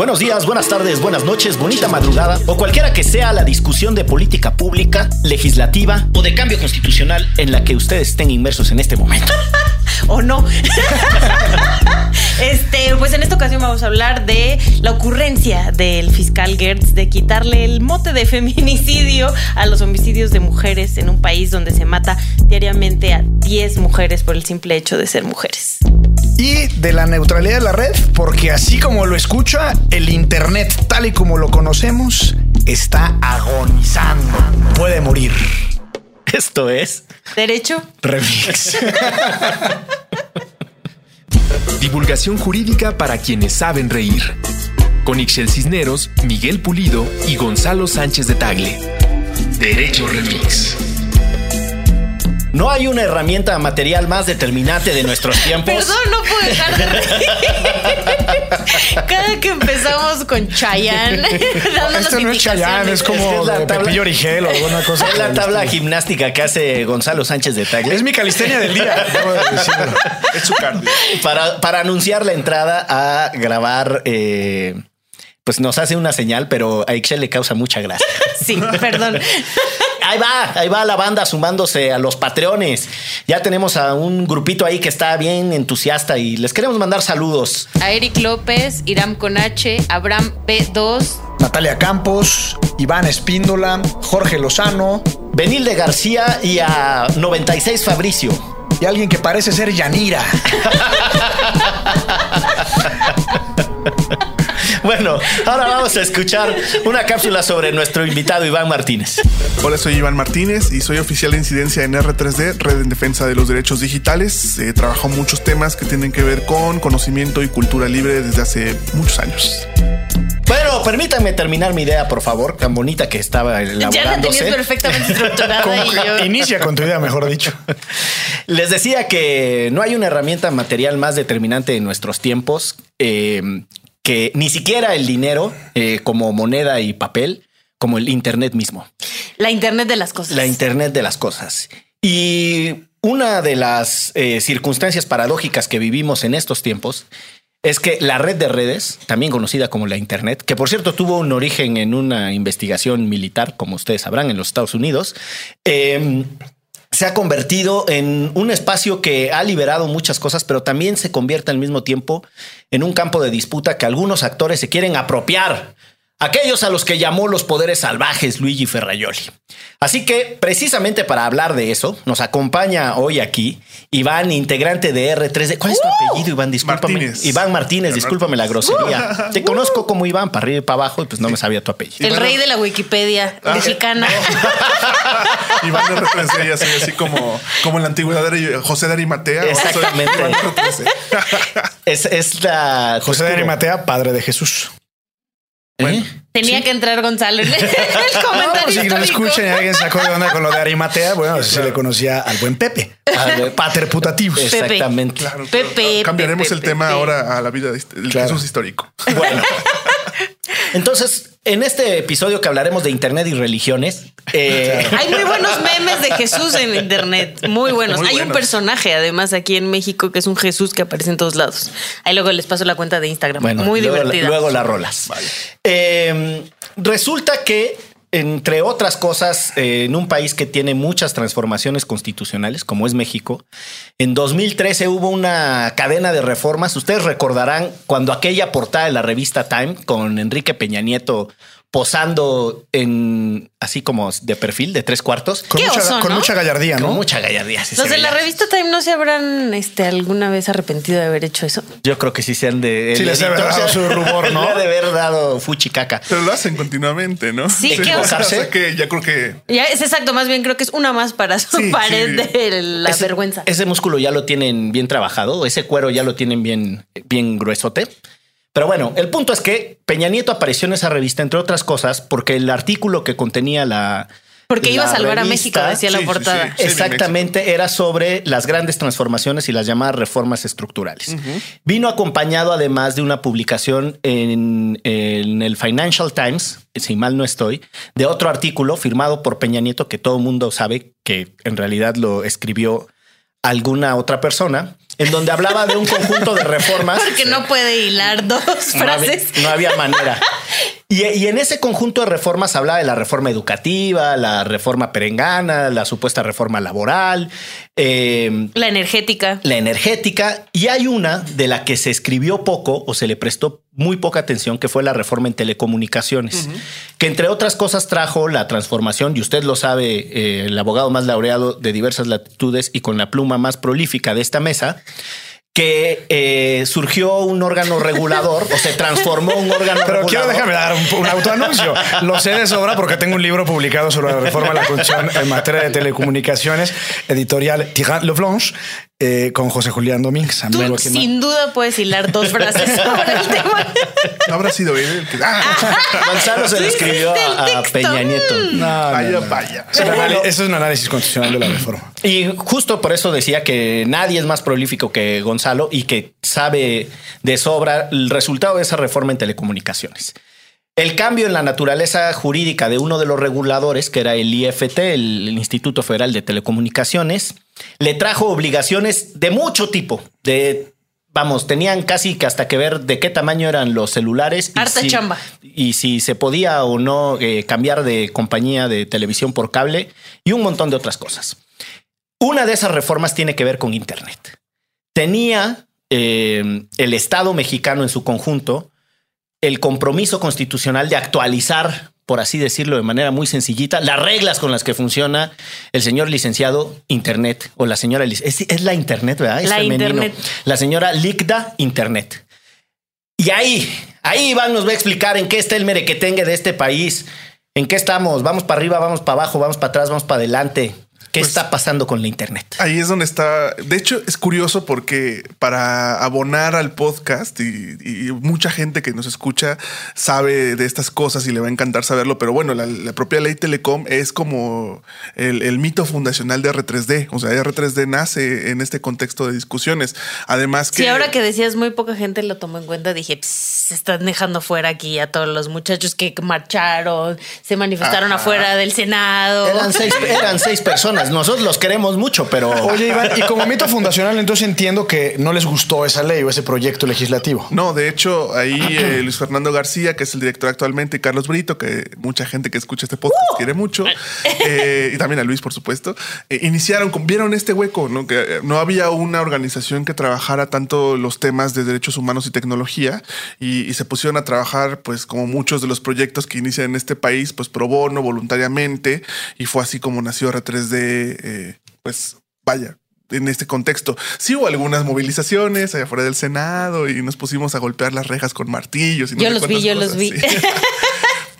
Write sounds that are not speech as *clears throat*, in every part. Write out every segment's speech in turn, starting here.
buenos días, buenas tardes, buenas noches, bonita madrugada o cualquiera que sea la discusión de política pública, legislativa o de cambio constitucional en la que ustedes estén inmersos en este momento. *laughs* o no. *laughs* este, pues en esta ocasión vamos a hablar de la ocurrencia del fiscal Gertz de quitarle el mote de feminicidio a los homicidios de mujeres en un país donde se mata diariamente a 10 mujeres por el simple hecho de ser mujeres. Y de la neutralidad de la red, porque así como lo escucha, el Internet tal y como lo conocemos está agonizando. Puede morir. Esto es Derecho Remix. *laughs* Divulgación jurídica para quienes saben reír. Con Ixel Cisneros, Miguel Pulido y Gonzalo Sánchez de Tagle. Derecho Remix. No hay una herramienta material más determinante de nuestros *laughs* tiempos. Perdón, no puedo dejar de reír. *laughs* Cada que empezamos con Chayanne. *laughs* Esto no es Chayanne, es como Es la de tabla- Pepillo Origel o alguna cosa. Es la tabla estilo. gimnástica que hace Gonzalo Sánchez de Tagle. Es mi calistenia del día. de. Es su cardio. para, para anunciar la entrada a grabar. eh, pues nos hace una señal, pero a Ixchel le causa mucha gracia. Sí, perdón. Ahí va, ahí va la banda sumándose a los patreones. Ya tenemos a un grupito ahí que está bien entusiasta y les queremos mandar saludos. A Eric López, Iram con H, Abraham P2, Natalia Campos, Iván Espíndola, Jorge Lozano Benilde García y a 96 Fabricio. y alguien que parece ser Yanira. *laughs* Bueno, ahora vamos a escuchar una cápsula sobre nuestro invitado Iván Martínez. Hola, soy Iván Martínez y soy oficial de incidencia en R3D, Red en Defensa de los Derechos Digitales. Eh, trabajo muchos temas que tienen que ver con conocimiento y cultura libre desde hace muchos años. Bueno, permítanme terminar mi idea, por favor, tan bonita que estaba Ya la elaborándose. tenías perfectamente *laughs* estructurada y yo. Inicia con tu idea, mejor dicho. Les decía que no hay una herramienta material más determinante en nuestros tiempos eh, que ni siquiera el dinero eh, como moneda y papel, como el Internet mismo, La internet de las cosas. la Internet de las cosas. Y una de las eh, circunstancias paradójicas que vivimos en estos tiempos es que la red de redes, también conocida como la Internet, que por cierto tuvo un origen en una investigación militar, como ustedes sabrán, en los Estados Unidos, eh, se ha convertido en un espacio que ha liberado muchas cosas, pero también se convierte al mismo tiempo en un campo de disputa que algunos actores se quieren apropiar. Aquellos a los que llamó los poderes salvajes Luigi Ferraioli. Así que, precisamente para hablar de eso, nos acompaña hoy aquí Iván, integrante de R3D. ¿Cuál es tu apellido, Iván? Discúlpame. Martínez. Iván Martínez, discúlpame la grosería. *laughs* Te conozco como Iván, para arriba y para abajo, y pues no me sabía tu apellido. El rey de la Wikipedia mexicana. *laughs* Iván de R3D, ya soy así como, como en la antigüedad de José de Arimatea. Soy Exactamente. Iván R3D. Es, es la. José de Arimatea, padre de Jesús. ¿Eh? Tenía que entrar Gonzalo *laughs* en el, No, comentario si no escuchan y alguien sacó de onda con lo de Arimatea, bueno, así se le conocía al buen Pepe. Ver, Pater putativus. Exactamente. Claro, Pepe, claro. Cambiaremos Pepe, el tema Pepe. ahora a la vida, el Claro. Jesús histórico. Bueno. *laughs* Entonces, en este episodio que hablaremos de Internet y religiones, eh, Hay muy buenos memes de Jesús en internet, muy buenos. Muy Hay un personaje además aquí en México que es un Jesús que aparece en todos lados. Ahí luego les paso la cuenta de Instagram. bueno, muy luego, divertida. luego las rolas. Eh, resulta que, entre otras cosas, eh, en un país que tiene muchas transformaciones constitucionales, como es México, en 2013 hubo una cadena de reformas. Ustedes recordarán cuando aquella portada de la revista Time con Enrique Peña Nieto posando en así como de perfil de tres cuartos. Con, Qué mucha, oso, con ¿no? mucha gallardía, Con ¿no? mucha gallardía. sí Los de la revista Time no se habrán este, alguna vez arrepentido de haber hecho eso. Yo creo que sí se han de. Sí el les ha editor dado su rubor, *laughs* ¿no? de haber dado fuchicaca. Pero lo hacen continuamente, ¿no? Sí, qué o sea, que ya creo que Ya es exacto, más bien creo que es una más para su Sí, pared sí. de la Ese- vergüenza. Ese músculo ya lo tienen bien trabajado, ese cuero ya lo tienen bien, bien gruesote. Pero bueno, el punto es que Peña Nieto apareció en esa revista, entre otras cosas, porque el artículo que contenía la. Porque iba a salvar a México, decía sí, la sí, portada. sí. Exactamente, era sobre las grandes transformaciones y las llamadas reformas estructurales. Vino acompañado además de una publicación en, en el Financial Times, si mal no estoy, de otro artículo firmado por Peña Nieto que todo el mundo sabe que en realidad lo escribió alguna otra persona, en donde hablaba de un conjunto de reformas. *laughs* Porque no puede hilar dos No había, frases. no había manera. *laughs* Y, y en ese conjunto de reformas hablaba de la reforma educativa, la reforma perengana, la supuesta reforma laboral, eh, La energética. la energética. Y hay una de la que se escribió poco o se le prestó muy poca atención, que fue la reforma en telecomunicaciones, que entre otras cosas trajo la transformación, y usted lo sabe, eh, el abogado más laureado de diversas latitudes y con la pluma más prolífica de esta mesa, que eh, surgió un órgano regulador o se transformó un órgano Pero regulador. quiero déjame dar un, un autoanuncio. Lo sé de sobra porque tengo un libro publicado sobre la reforma de la Constitución en materia de telecomunicaciones, editorial Tirant Le Blanche, eh, con José Julián Domínguez. Tú amigo aquí, sin duda puedes hilar dos *laughs* frases sobre el tema. No habrá sido él el que. Ah, Gonzalo se le Sí, escribió a. Peña Nieto. No, no, vaya, no. vaya. Es un anali- Eso es un análisis constitucional de la reforma. Y justo por eso decía que nadie es más prolífico que Gonzalo y que sabe de sobra el resultado de esa reforma en telecomunicaciones. El cambio en la naturaleza jurídica de uno de los reguladores, que era el IFT, el Instituto Federal de Telecomunicaciones, le trajo obligaciones de mucho tipo, de vamos, tenían casi que hasta que ver de qué tamaño eran los celulares. y Harta si- chamba. Y si se podía o no eh, cambiar de compañía de televisión por cable y un montón de otras cosas. Una de esas reformas tiene que ver con Internet. Tenía eh, el Estado mexicano en su conjunto el compromiso constitucional de actualizar, por así decirlo de manera muy sencillita, las reglas con las que funciona el señor licenciado Internet o la señora es, es la Internet, ¿verdad? Es La femenino. Internet. La señora Licda Internet. Y ahí, ahí Iván nos va a explicar en qué está el merequetengue de este país, en qué estamos, vamos para arriba, vamos para abajo, vamos para atrás, vamos para adelante. ¿Qué Pues- está pasando con la Internet? Ahí es donde está. De hecho, es curioso porque para abonar al podcast y, y mucha gente que nos escucha sabe de estas cosas y le va a encantar saberlo. Pero bueno, la, la propia ley Telecom es como el, el mito fundacional de R3D. O sea, R3D nace en este contexto de discusiones. Además que. Sí, ahora que decías muy poca gente lo tomó en cuenta, dije, "Pss, se están dejando fuera aquí a todos los muchachos que marcharon, se manifestaron Ajá. afuera del Senado. Eran seis, eran seis *laughs* personas. Nosotros los queremos mucho, pero Oye, Iván, y como mito fundacional, entonces entiendo que no les gustó esa ley o ese proyecto legislativo. No, de hecho, ahí eh, Luis Fernando García, que es el director actualmente, y Carlos Brito, que mucha gente que escucha este podcast quiere mucho, eh, y también a Luis, por supuesto, eh, iniciaron, con- vieron este hueco, ¿no? que no había una organización que trabajara tanto los temas de derechos humanos y tecnología, y, y se pusieron a trabajar, pues como muchos de los proyectos que inician en este país, pues pro bono, voluntariamente, y fue así como nació R3D, eh, pues vaya, en este contexto. Sí hubo algunas movilizaciones allá afuera del Senado y nos pusimos a golpear las rejas con martillos. Y no Yo los vi, yo los vi. sí.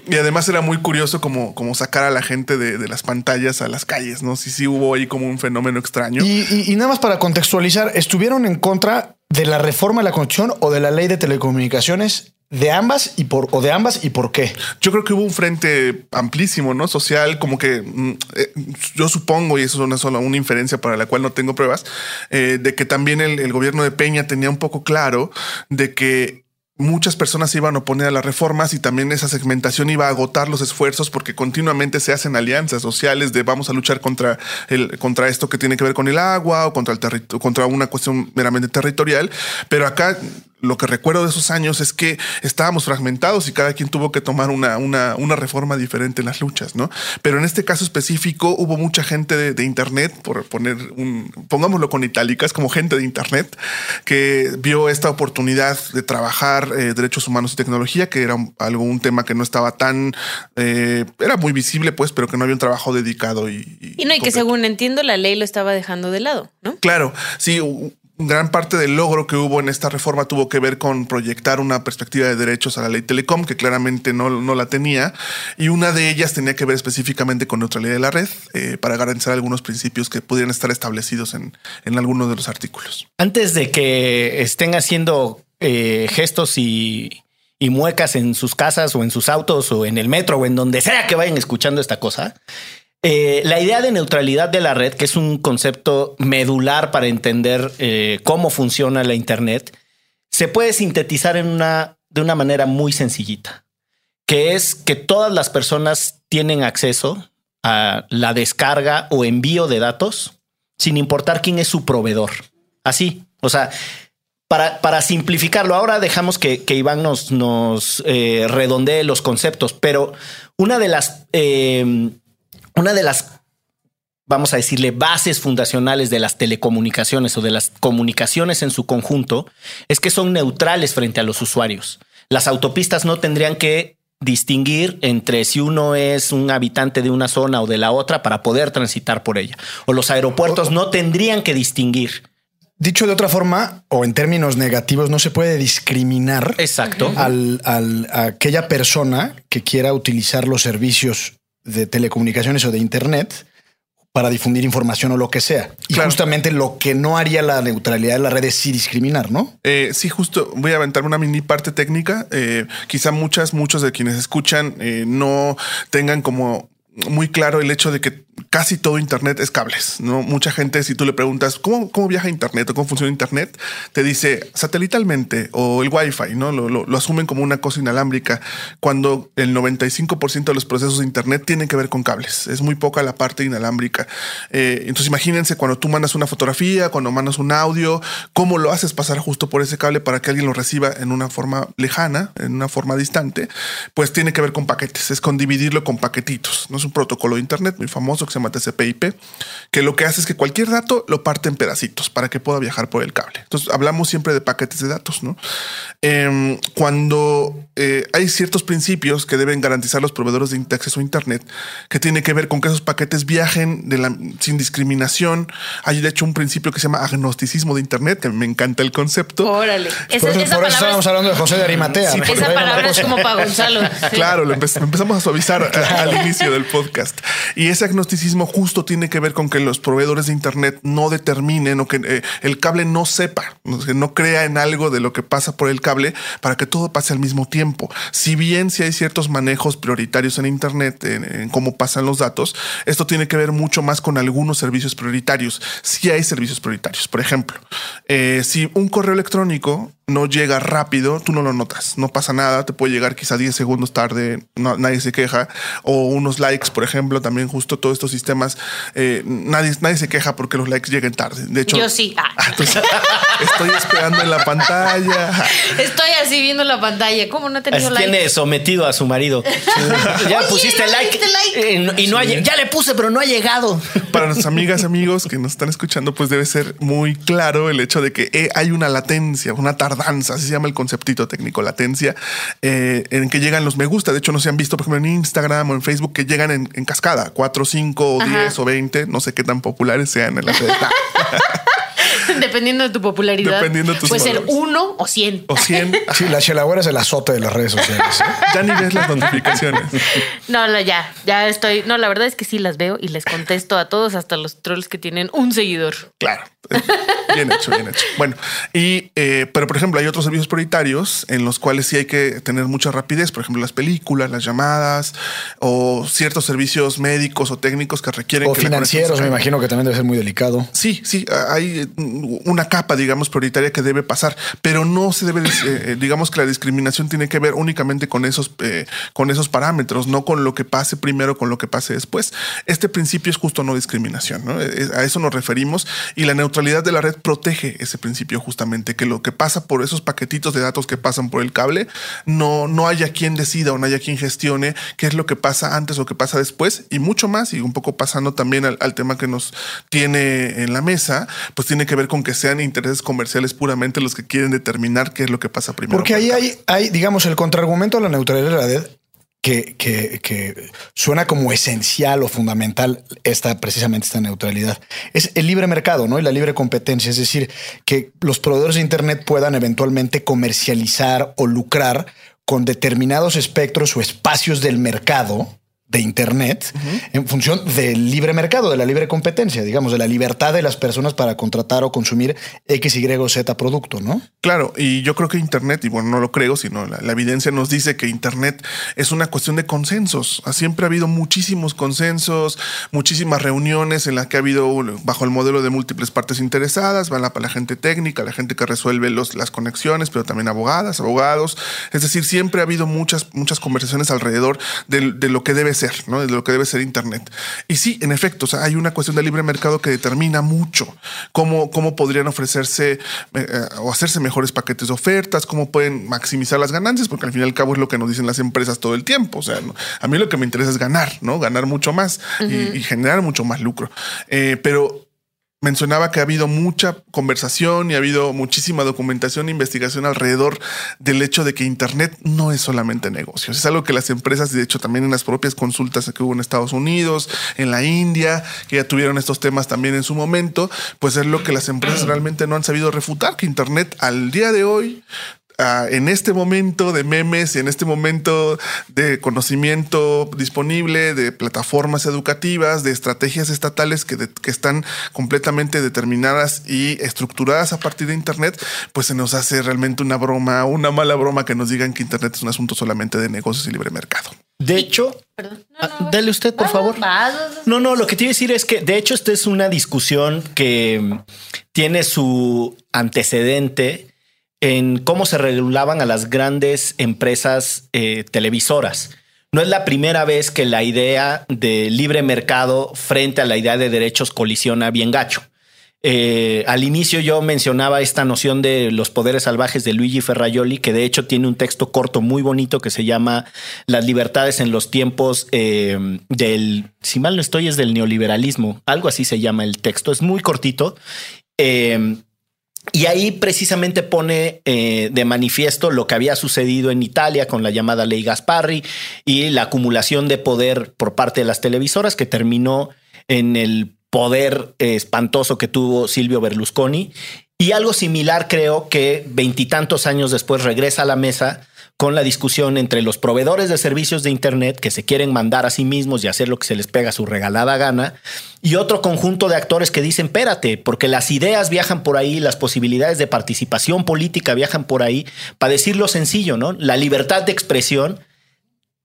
Y además era muy curioso como, como sacar a la gente de, de las pantallas a las calles, ¿no? Sí, sí hubo ahí como un fenómeno extraño. Y, y- y nada más para contextualizar, ¿estuvieron en contra de la reforma de la Constitución o de la ley de telecomunicaciones? De ambas y por o de ambas y por qué. Yo creo que hubo un frente amplísimo, ¿no? Social, como que mm, eh, yo supongo, y eso es una sola una inferencia para la cual no tengo pruebas, eh, de que también el, gobierno de Peña tenía un poco claro de que muchas personas se iban a oponer a las reformas y también esa segmentación iba a agotar los esfuerzos porque continuamente se hacen alianzas sociales de vamos a luchar contra el contra esto que tiene que ver con el agua o contra el contra una cuestión meramente territorial, pero acá lo que recuerdo de esos años es que estábamos fragmentados y cada quien tuvo que tomar una, una, una reforma diferente en las luchas, ¿no? Pero en este caso específico hubo mucha gente de, de Internet, por poner un, pongámoslo con itálicas, como gente de Internet, que vio esta oportunidad de trabajar eh, derechos humanos y tecnología, que era algo, un tema que no estaba tan, eh, era muy visible, pues, pero que no había un trabajo dedicado y... Y no, y que según entiendo, la ley lo estaba dejando de lado, ¿no? Claro, sí, gran parte del logro que hubo en esta reforma tuvo que ver con proyectar una perspectiva de derechos a la ley Telecom, que claramente no, no la tenía, y una de ellas tenía que ver específicamente con neutralidad de la red, eh, para garantizar algunos principios que pudieran estar establecidos en, en algunos de los artículos. antes de que estén haciendo eh, gestos y, y muecas en sus casas o en sus autos o en el metro o en donde sea que vayan escuchando esta cosa, eh, la idea de neutralidad de la red, que es un concepto medular para entender eh, cómo funciona la Internet, se puede sintetizar en una, de una manera muy sencillita, que es que todas las personas tienen acceso a la descarga o envío de datos sin importar quién es su proveedor. Así, O sea, para, para simplificarlo, ahora dejamos que, que Iván nos, nos eh, redondee los conceptos, pero una de las, una de las, vamos a decirle, bases fundacionales de las telecomunicaciones o de las comunicaciones en su conjunto es que son neutrales frente a los usuarios. Las autopistas no tendrían que distinguir entre si uno es un habitante de una zona o de la otra para poder transitar por ella. O los aeropuertos no tendrían que distinguir. Dicho de otra forma, o en términos negativos, no se puede discriminar Exacto. al, al- a aquella persona que quiera utilizar los servicios de telecomunicaciones o de Internet para difundir información o lo que sea. Y Claro. justamente lo que no haría la neutralidad de la red es sí discriminar, ¿no? Eh, sí, justo voy a aventarme una mini parte técnica. Eh, quizá muchas, muchos de quienes escuchan eh, no tengan como muy claro el hecho de que casi todo Internet es cables. No mucha gente, si tú le preguntas cómo, cómo viaja Internet o cómo funciona Internet, te dice satelitalmente o el Wi-Fi, no lo, asumen como una cosa inalámbrica cuando el 95% de los procesos de Internet tienen que ver con cables. Es muy poca la parte inalámbrica. Eh, entonces, imagínense cuando tú mandas una fotografía, cuando mandas un audio, cómo lo haces pasar justo por ese cable para que alguien lo reciba en una forma lejana, en una forma distante, pues tiene que ver con paquetes, es con dividirlo con paquetitos. No es un protocolo de Internet muy famoso que se llama TCP/IP, que lo que hace es que cualquier dato lo parte en pedacitos para que pueda viajar por el cable. Entonces, hablamos siempre de paquetes de datos, ¿no? Em, cuando eh, hay ciertos principios que deben garantizar los proveedores de acceso a Internet, que tiene que ver con que esos paquetes viajen de la, sin discriminación. Hay de hecho un principio que se llama agnosticismo de Internet, que me encanta el concepto. Órale. Esa, por eso, esa por eso palabra, estábamos es, hablando de José de Arimatea. Sí, esa palabra es como para Gonzalo. *laughs* Claro, lo empe- empezamos a suavizar *laughs* al inicio del podcast. Y ese agnosticismo justo tiene que ver con que los proveedores de Internet no determinen o que eh, el cable no sepa, no crea en algo de lo que pasa por el cable para que todo pase al mismo tiempo. Si bien si hay ciertos manejos prioritarios en Internet, en, cómo pasan los datos, esto tiene que ver mucho más con algunos servicios prioritarios. Si hay servicios prioritarios, por ejemplo, eh, si un correo electrónico no llega rápido, tú no lo notas, no pasa nada, te puede llegar quizá 10 segundos tarde, nadie se queja, o unos likes, por ejemplo, también justo todos estos sistemas, eh, nadie, nadie se queja porque los likes lleguen tarde. De hecho, Yo sí. Ah. *laughs* entonces, estoy esperando en la pantalla. Estoy así viendo la pantalla. ¿Cómo no he tenido Así like? tiene sometido a su marido. *laughs* ya Oye, pusiste no like, diste like. eh, no- y no ha lle- ya le puse, pero no ha llegado. *laughs* Para nuestras amigas, amigos que nos están escuchando, pues debe ser muy claro el hecho de que eh, hay una latencia, una tardanza, así se llama el conceptito técnico, latencia, eh, en que llegan los me gusta. De hecho, no se han visto, por ejemplo, en Instagram o en Facebook que llegan en, en cascada, 4, 5 o 10 o 20, no sé qué tan populares sean en la red. *laughs* *laughs* *laughs* Dependiendo de tu popularidad. Dependiendo de tus Puede ser followers. uno o cien. o 100. *laughs* Sí, la chelagüera es el azote de las redes sociales. ¿eh? *laughs* Ya ni ves las notificaciones. No, la- ya, ya estoy. No, la verdad es que sí las veo y les contesto a todos, hasta los trolls que tienen un seguidor. Claro. Bien hecho, bien hecho. Bueno, y eh, pero por ejemplo, hay otros servicios prioritarios en los cuales sí hay que tener mucha rapidez, por ejemplo, las películas, las llamadas o ciertos servicios médicos o técnicos que requieren O que financieros, me imagino que también debe ser muy delicado. Sí, sí, hay eh, una capa, digamos, prioritaria que debe pasar, pero no se debe, eh, eh, digamos que la discriminación tiene que ver únicamente con esos, eh, con esos parámetros, no con lo que pase primero, con lo que pase después. Este principio es justo no discriminación, ¿no? Eh, A eso nos referimos y la neutralidad de la red protege ese principio justamente, que lo que pasa por esos paquetitos de datos que pasan por el cable, no, no haya quien decida o no haya quien gestione qué es lo que pasa antes o qué pasa después y mucho más y un poco pasando también al, al tema que nos tiene en la mesa, pues tiene que ver con que sean intereses comerciales puramente los que quieren determinar qué es lo que pasa primero. Porque ahí hay, hay, digamos, el contraargumento a la neutralidad de la red que, que, que suena como esencial o fundamental esta precisamente esta neutralidad. Es el libre mercado, ¿no? Y la libre competencia. Es decir, que los proveedores de Internet puedan eventualmente comercializar o lucrar con determinados espectros o espacios del mercado de Internet en función del libre mercado, de la libre competencia, digamos, de la libertad de las personas para contratar o consumir X, Y o Z producto, ¿no? Claro, y yo creo que Internet, y bueno, no lo creo, sino la, la evidencia nos dice que Internet es una cuestión de consensos. Siempre ha habido muchísimos consensos, muchísimas reuniones en las que ha habido bajo el modelo de múltiples partes interesadas, va la, la gente técnica, la gente que resuelve los, las conexiones, pero también abogadas, abogados. Es decir, siempre ha habido muchas, muchas conversaciones alrededor de, de lo que debe ser ser, ¿no? De lo que debe ser Internet. Y sí, en efecto, o sea, hay una cuestión de libre mercado que determina mucho cómo, cómo podrían ofrecerse eh, eh, o hacerse mejores paquetes de ofertas, cómo pueden maximizar las ganancias, porque al fin y al cabo es lo que nos dicen las empresas todo el tiempo. O sea, a mí lo que me interesa es ganar, ¿no? Ganar mucho más y, generar mucho más lucro. Eh, pero mencionaba que ha habido mucha conversación y ha habido muchísima documentación e investigación alrededor del hecho de que Internet no es solamente negocios. Es algo que las empresas, de hecho también en las propias consultas que hubo en Estados Unidos, en la India, que ya tuvieron estos temas también en su momento, pues es lo que las empresas *clears throat* realmente no han sabido refutar, que Internet al día de hoy en este momento de memes y en este momento de conocimiento disponible, de plataformas educativas, de estrategias estatales que, que están completamente determinadas y estructuradas a partir de Internet, pues se nos hace realmente una broma, una mala broma que nos digan que Internet es un asunto solamente de negocios y libre mercado. De hecho, ah, dale usted, por favor. No, no, lo que te iba a decir es que, de hecho, esta es una discusión que tiene su antecedente en cómo se regulaban a las grandes empresas eh, televisoras. No es la primera vez que la idea de libre mercado frente a la idea de derechos colisiona bien gacho. Eh, al inicio yo mencionaba esta noción de los poderes salvajes de Luigi Ferraioli, que de hecho tiene un texto corto muy bonito que se llama Las libertades en los tiempos eh, del, si mal no estoy, es del neoliberalismo, algo así se llama el texto, es muy cortito. Y ahí precisamente pone eh, de manifiesto lo que había sucedido en Italia con la llamada ley Gasparri y la acumulación de poder por parte de las televisoras que terminó en el poder eh, espantoso que tuvo Silvio Berlusconi. Y algo similar creo que veintitantos años después regresa a la mesa con la discusión entre los proveedores de servicios de Internet que se quieren mandar a sí mismos y hacer lo que se les pega a su regalada gana, y otro conjunto de actores que dicen, espérate, porque las ideas viajan por ahí, las posibilidades de participación política viajan por ahí, para decirlo sencillo, ¿no? La libertad de expresión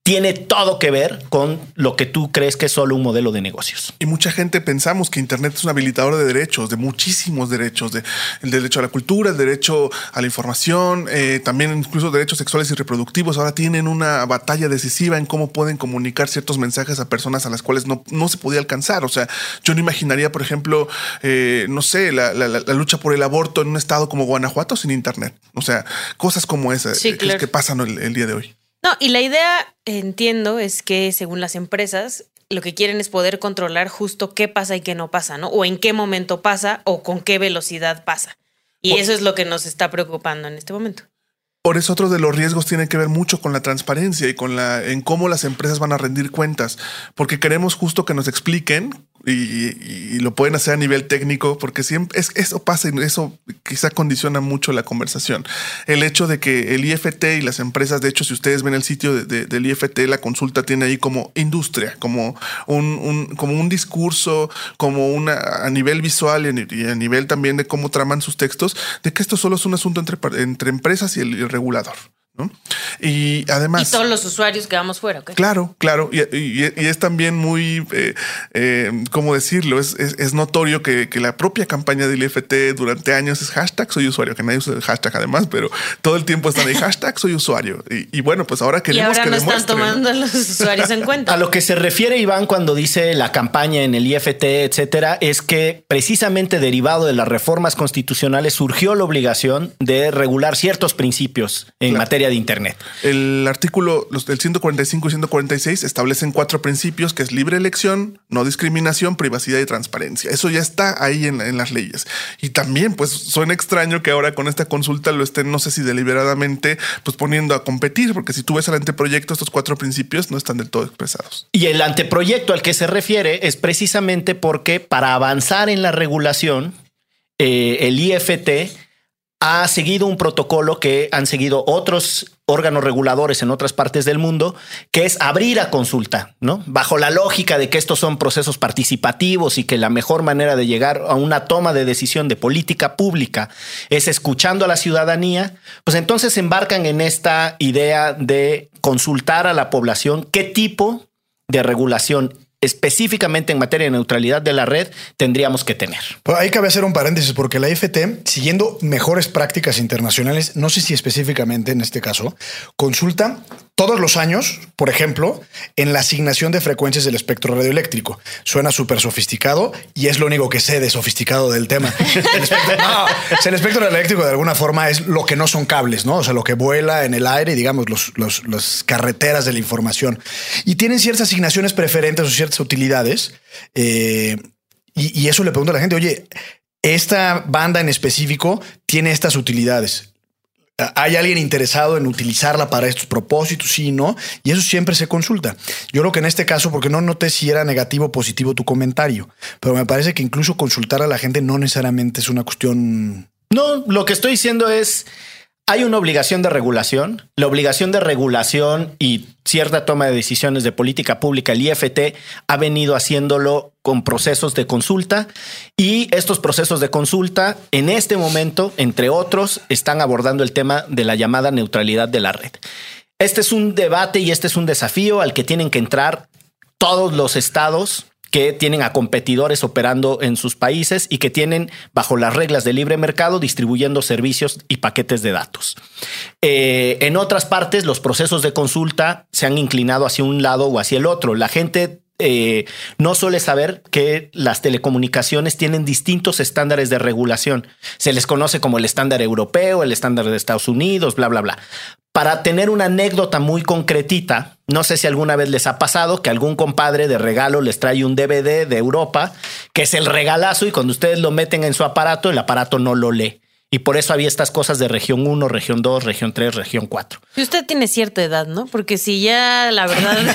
tiene todo que ver con lo que tú crees que es solo un modelo de negocios. Y mucha gente pensamos que Internet es un habilitador de derechos, de muchísimos derechos, de, el derecho a la cultura, el derecho a la información, eh, también incluso derechos sexuales y reproductivos. Ahora tienen una batalla decisiva en cómo pueden comunicar ciertos mensajes a personas a las cuales no, no se podía alcanzar. O sea, yo no imaginaría, por ejemplo, eh, no sé, la, lucha por el aborto en un estado como Guanajuato sin Internet. O sea, cosas como esas eh, que, pasan el día de hoy. No, y la idea, entiendo, es que según las empresas, lo que quieren es poder controlar justo qué pasa y qué no pasa, ¿no? O en qué momento pasa o con qué velocidad pasa. Y eso es lo que nos está preocupando en este momento. Por eso otro de los riesgos tiene que ver mucho con la transparencia y con la en cómo las empresas van a rendir cuentas, porque queremos justo que nos expliquen y, lo pueden hacer a nivel técnico, porque siempre es, eso pasa y eso quizá condiciona mucho la conversación. El hecho de que el IFT y las empresas, de hecho, si ustedes ven el sitio del IFT, la consulta tiene ahí como industria, como un, como un discurso, como una a nivel visual y a nivel también de cómo traman sus textos, de que esto solo es un asunto entre, entre empresas y el regulador. Y además... Y todos los usuarios que vamos fuera. Claro, claro. Y, es también muy, eh, eh, ¿cómo decirlo? Es, es, notorio que, la propia campaña del IFT durante años es hashtag soy usuario, que nadie usa el hashtag además, pero todo el tiempo están ahí *laughs* hashtag soy usuario. Y, bueno, pues ahora queremos y ahora no están tomando los usuarios en cuenta. *laughs* A lo que se refiere Iván cuando dice la campaña en el IFT, etcétera, es que precisamente derivado de las reformas constitucionales surgió la obligación de regular ciertos principios en materia de Internet. El artículo los del 145 y 146 establecen cuatro principios que es libre elección, no discriminación, privacidad y transparencia. Eso ya está ahí en, las leyes. Y también pues suena extraño que ahora con esta consulta lo estén, no sé si deliberadamente, pues poniendo a competir, porque si tú ves el anteproyecto, estos cuatro principios no están del todo expresados. Y el anteproyecto al que se refiere es precisamente porque para avanzar en la regulación, eh, el IFT ha seguido un protocolo que han seguido otros órganos reguladores en otras partes del mundo, que es abrir a consulta, ¿no? Bajo la lógica de que estos son procesos participativos y que la mejor manera de llegar a una toma de decisión de política pública es escuchando a la ciudadanía, pues entonces se embarcan en esta idea de consultar a la población qué tipo de regulación específicamente en materia de neutralidad de la red tendríamos que tener. Pues hay que hacer un paréntesis porque la IFT, siguiendo mejores prácticas internacionales, no sé si específicamente en este caso, consulta todos los años, por ejemplo, en la asignación de frecuencias del espectro radioeléctrico. Suena súper sofisticado y es lo único que sé de sofisticado del tema. *laughs* El espectro, no, el espectro radioeléctrico de alguna forma es lo que no son cables, ¿no? O sea, lo que vuela en el aire, digamos, los, las carreteras de la información. Y tienen ciertas asignaciones preferentes o ciertas utilidades. Eh, y, eso le pregunto a la gente, oye, esta banda en específico tiene estas utilidades hay alguien interesado en utilizarla para estos propósitos, sí, no, y eso siempre se consulta. Yo creo que en este caso, porque no noté si era negativo o positivo tu comentario, pero me parece que incluso consultar a la gente no necesariamente es una cuestión. No, lo que estoy diciendo es hay una obligación de regulación. La obligación de regulación y cierta toma de decisiones de política pública, el IFT ha venido haciéndolo con procesos de consulta y estos procesos de consulta en este momento, entre otros, están abordando el tema de la llamada neutralidad de la red. Este es un debate y este es un desafío al que tienen que entrar todos los estados que tienen a competidores operando en sus países y que tienen, bajo las reglas del libre mercado, distribuyendo servicios y paquetes de datos. Eh, en otras partes, los procesos de consulta se han inclinado hacia un lado o hacia el otro. La gente eh, no suele saber que las telecomunicaciones tienen distintos estándares de regulación. Se les conoce como el estándar europeo, el estándar de Estados Unidos, bla, bla, bla. Para tener una anécdota muy concretita, no sé si alguna vez les ha pasado que algún compadre de regalo les trae un DVD de Europa, que es el regalazo, y cuando ustedes lo meten en su aparato, el aparato no lo lee. Y por eso había estas cosas de región 1, región 2, región 3, región 4. Y usted tiene cierta edad, ¿no? Porque si ya, la verdad, *laughs*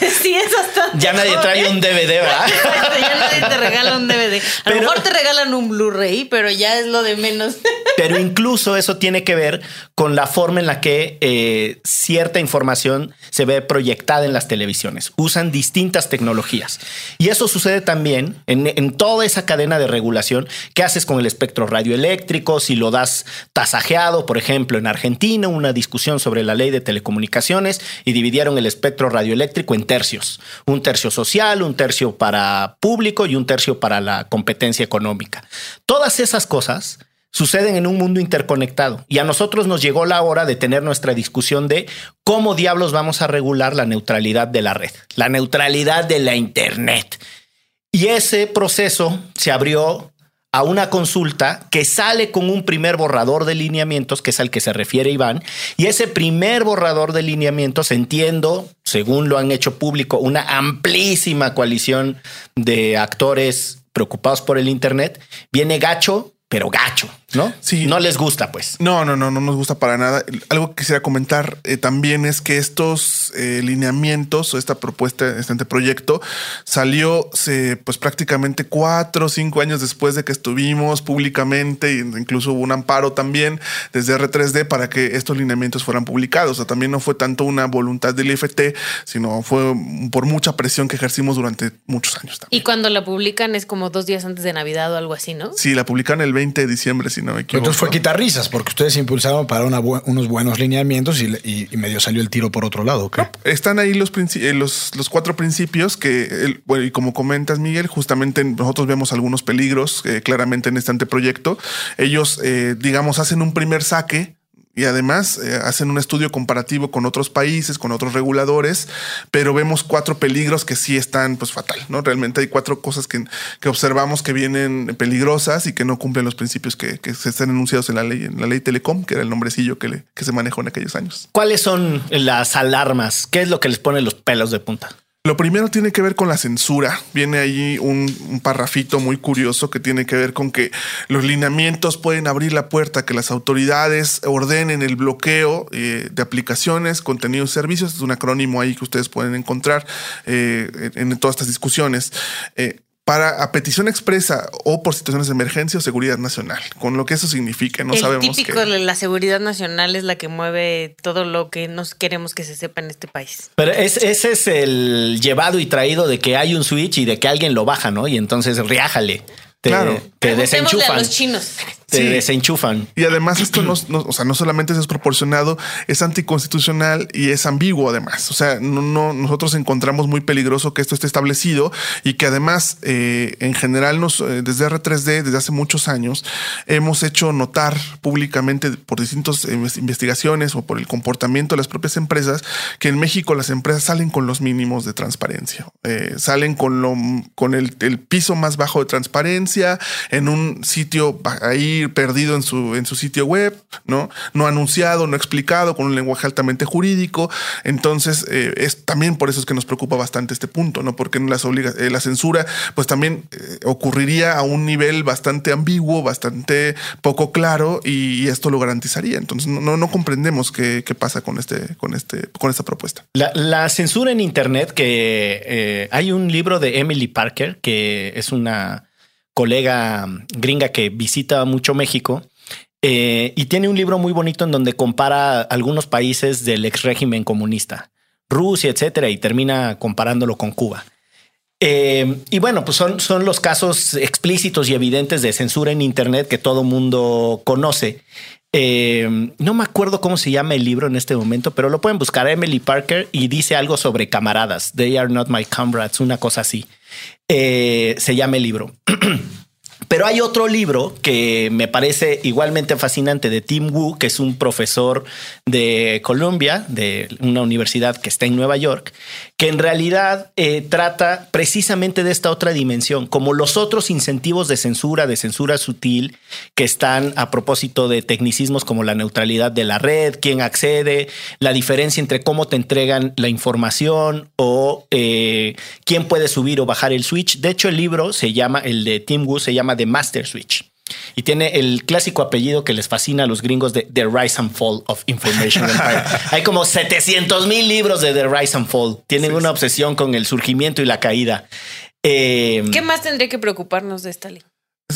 *laughs* sí es hasta... Ya nadie trae un DVD, ¿verdad? *laughs* ya nadie te regala un DVD. A lo mejor te regalan un Blu-ray, pero ya es lo de menos. pero incluso eso tiene que ver con la forma en la que eh, cierta información se ve proyectada en las televisiones. Usan distintas tecnologías. Y eso sucede también en, en toda esa cadena de regulación que haces con el espectro radioeléctrico si lo das tasajeado, por ejemplo, en Argentina, una discusión sobre la ley de telecomunicaciones y dividieron el espectro radioeléctrico en tercios, un tercio social, un tercio para público y un tercio para la competencia económica. Todas esas cosas suceden en un mundo interconectado y a nosotros nos llegó la hora de tener nuestra discusión de cómo diablos vamos a regular la neutralidad de la red, la neutralidad de la Internet. Y ese proceso se abrió a una consulta que sale con un primer borrador de lineamientos, que es al que se refiere Iván, y ese primer borrador de lineamientos, entiendo, según lo han hecho público, una amplísima coalición de actores preocupados por el Internet, viene gacho pero gacho, ¿no? Sí. No les gusta, pues. No, no, no, no nos gusta para nada. Algo que quisiera comentar eh, también es que estos eh, lineamientos o esta propuesta, este proyecto salió pues prácticamente cuatro o cinco años después de que estuvimos públicamente, incluso hubo un amparo también desde R3D para que estos lineamientos fueran publicados. O sea, también no fue tanto una voluntad del IFT, sino fue por mucha presión que ejercimos durante muchos años. También. Y cuando la publican es como dos días antes de Navidad o algo así, ¿no? Sí, la publican el 20 de diciembre, si no me equivoco. Entonces fue quitar risas, porque ustedes impulsaron para unos buenos lineamientos y, medio salió el tiro por otro lado. están ahí los, eh, los, los, cuatro principios que, bueno, y como comentas, Miguel, justamente nosotros vemos algunos peligros eh, claramente en este anteproyecto. Ellos, eh, digamos, hacen un primer saque y además eh, hacen un estudio comparativo con otros países, con otros reguladores, pero vemos cuatro peligros que sí están pues fatal, ¿no? Realmente hay cuatro cosas que, que observamos que vienen peligrosas y que no cumplen los principios que, que, se están enunciados en la ley, en la ley Telecom, que era el nombrecillo que, le, que se manejó en aquellos años. ¿Cuáles son las alarmas? ¿Qué es lo que les pone los pelos de punta? Lo primero tiene que ver con la censura. Viene ahí un, un, parrafito muy curioso que tiene que ver con que los lineamientos pueden abrir la puerta que las autoridades ordenen el bloqueo eh, de aplicaciones, contenidos, servicios. Es un acrónimo ahí que ustedes pueden encontrar eh, en, todas estas discusiones. Eh, para a petición expresa o por situaciones de emergencia o seguridad nacional, con lo que eso significa. No el sabemos. Típico de la seguridad nacional es la que mueve todo lo que nos queremos que se sepa en este país. Pero ese es el llevado y traído de que hay un switch y de que alguien lo baja, ¿no? Y entonces riájale. Te, claro. te desenchufan. a los chinos. Te Sí. desenchufan. Y además esto no, no- o sea, no solamente es desproporcionado, es anticonstitucional y es ambiguo además. O sea, no, no- nosotros encontramos muy peligroso que esto esté establecido y que además eh, en general nos, eh, desde R3D, desde hace muchos años, hemos hecho notar públicamente por distintas eh, investigaciones o por el comportamiento de las propias empresas que en México las empresas salen con los mínimos de transparencia, Eh, salen con, lo, con el, el piso más bajo de transparencia en un sitio ba- perdido en su, en su sitio web, ¿no? No anunciado, no explicado, con un lenguaje altamente jurídico. Entonces, eh, es también por eso es que nos preocupa bastante este punto, ¿no? Porque las obliga eh, la censura, pues también eh, ocurriría a un nivel bastante ambiguo, bastante poco claro, y, esto lo garantizaría. Entonces, no, no, comprendemos qué, qué pasa con este, con este, con esta propuesta. La, la censura en Internet, que hay un libro de Emily Parker, que es una colega gringa que visita mucho México, eh, y tiene un libro muy bonito en donde compara algunos países del ex régimen comunista, Rusia, etcétera, y termina comparándolo con Cuba. Eh, y bueno, pues son, son los casos explícitos y evidentes de censura en Internet que todo mundo conoce. Eh, no me acuerdo cómo se llama el libro en este momento, pero lo pueden buscar Emily Parker y dice algo sobre camaradas. They are not my comrades, una cosa así. Eh, se llama el libro. *clears throat* Pero hay otro libro que me parece igualmente fascinante de Tim Wu, que es un profesor de Columbia, de una universidad que está en Nueva York, que en realidad eh, trata precisamente de esta otra dimensión, como los otros incentivos de censura, de censura sutil, que están a propósito de tecnicismos como la neutralidad de la red, quién accede, la diferencia entre cómo te entregan la información o eh, quién puede subir o bajar el switch. De hecho, el libro se llama, el de Tim Wu se llama The Master Switch. Y tiene el clásico apellido que les fascina a los gringos de The Rise and Fall of Information Empire. *laughs* Hay como 700 mil libros de The Rise and Fall. Tienen una obsesión con el surgimiento y la caída. Eh, ¿Qué más tendría que preocuparnos de esta ley?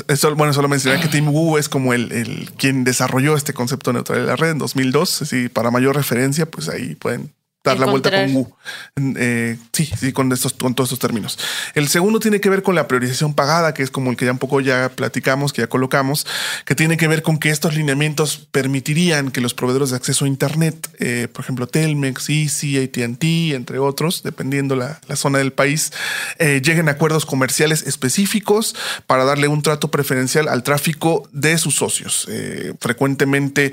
Eso, bueno, solo mencionar que *clears throat* Tim Wu es como el, el quien desarrolló este concepto de neutralidad de la red en 2002. Sí, para mayor referencia, pues ahí pueden dar la vuelta con. Eh, sí, sí, con estos, con todos estos términos. El segundo tiene que ver con la priorización pagada, que es como el que ya un poco ya platicamos, que ya colocamos, que tiene que ver con que estos lineamientos permitirían que los proveedores de acceso a Internet, eh, por ejemplo, Telmex, Easy, AT&T, entre otros, dependiendo la, la zona del país, eh, lleguen a acuerdos comerciales específicos para darle un trato preferencial al tráfico de sus socios. Eh, frecuentemente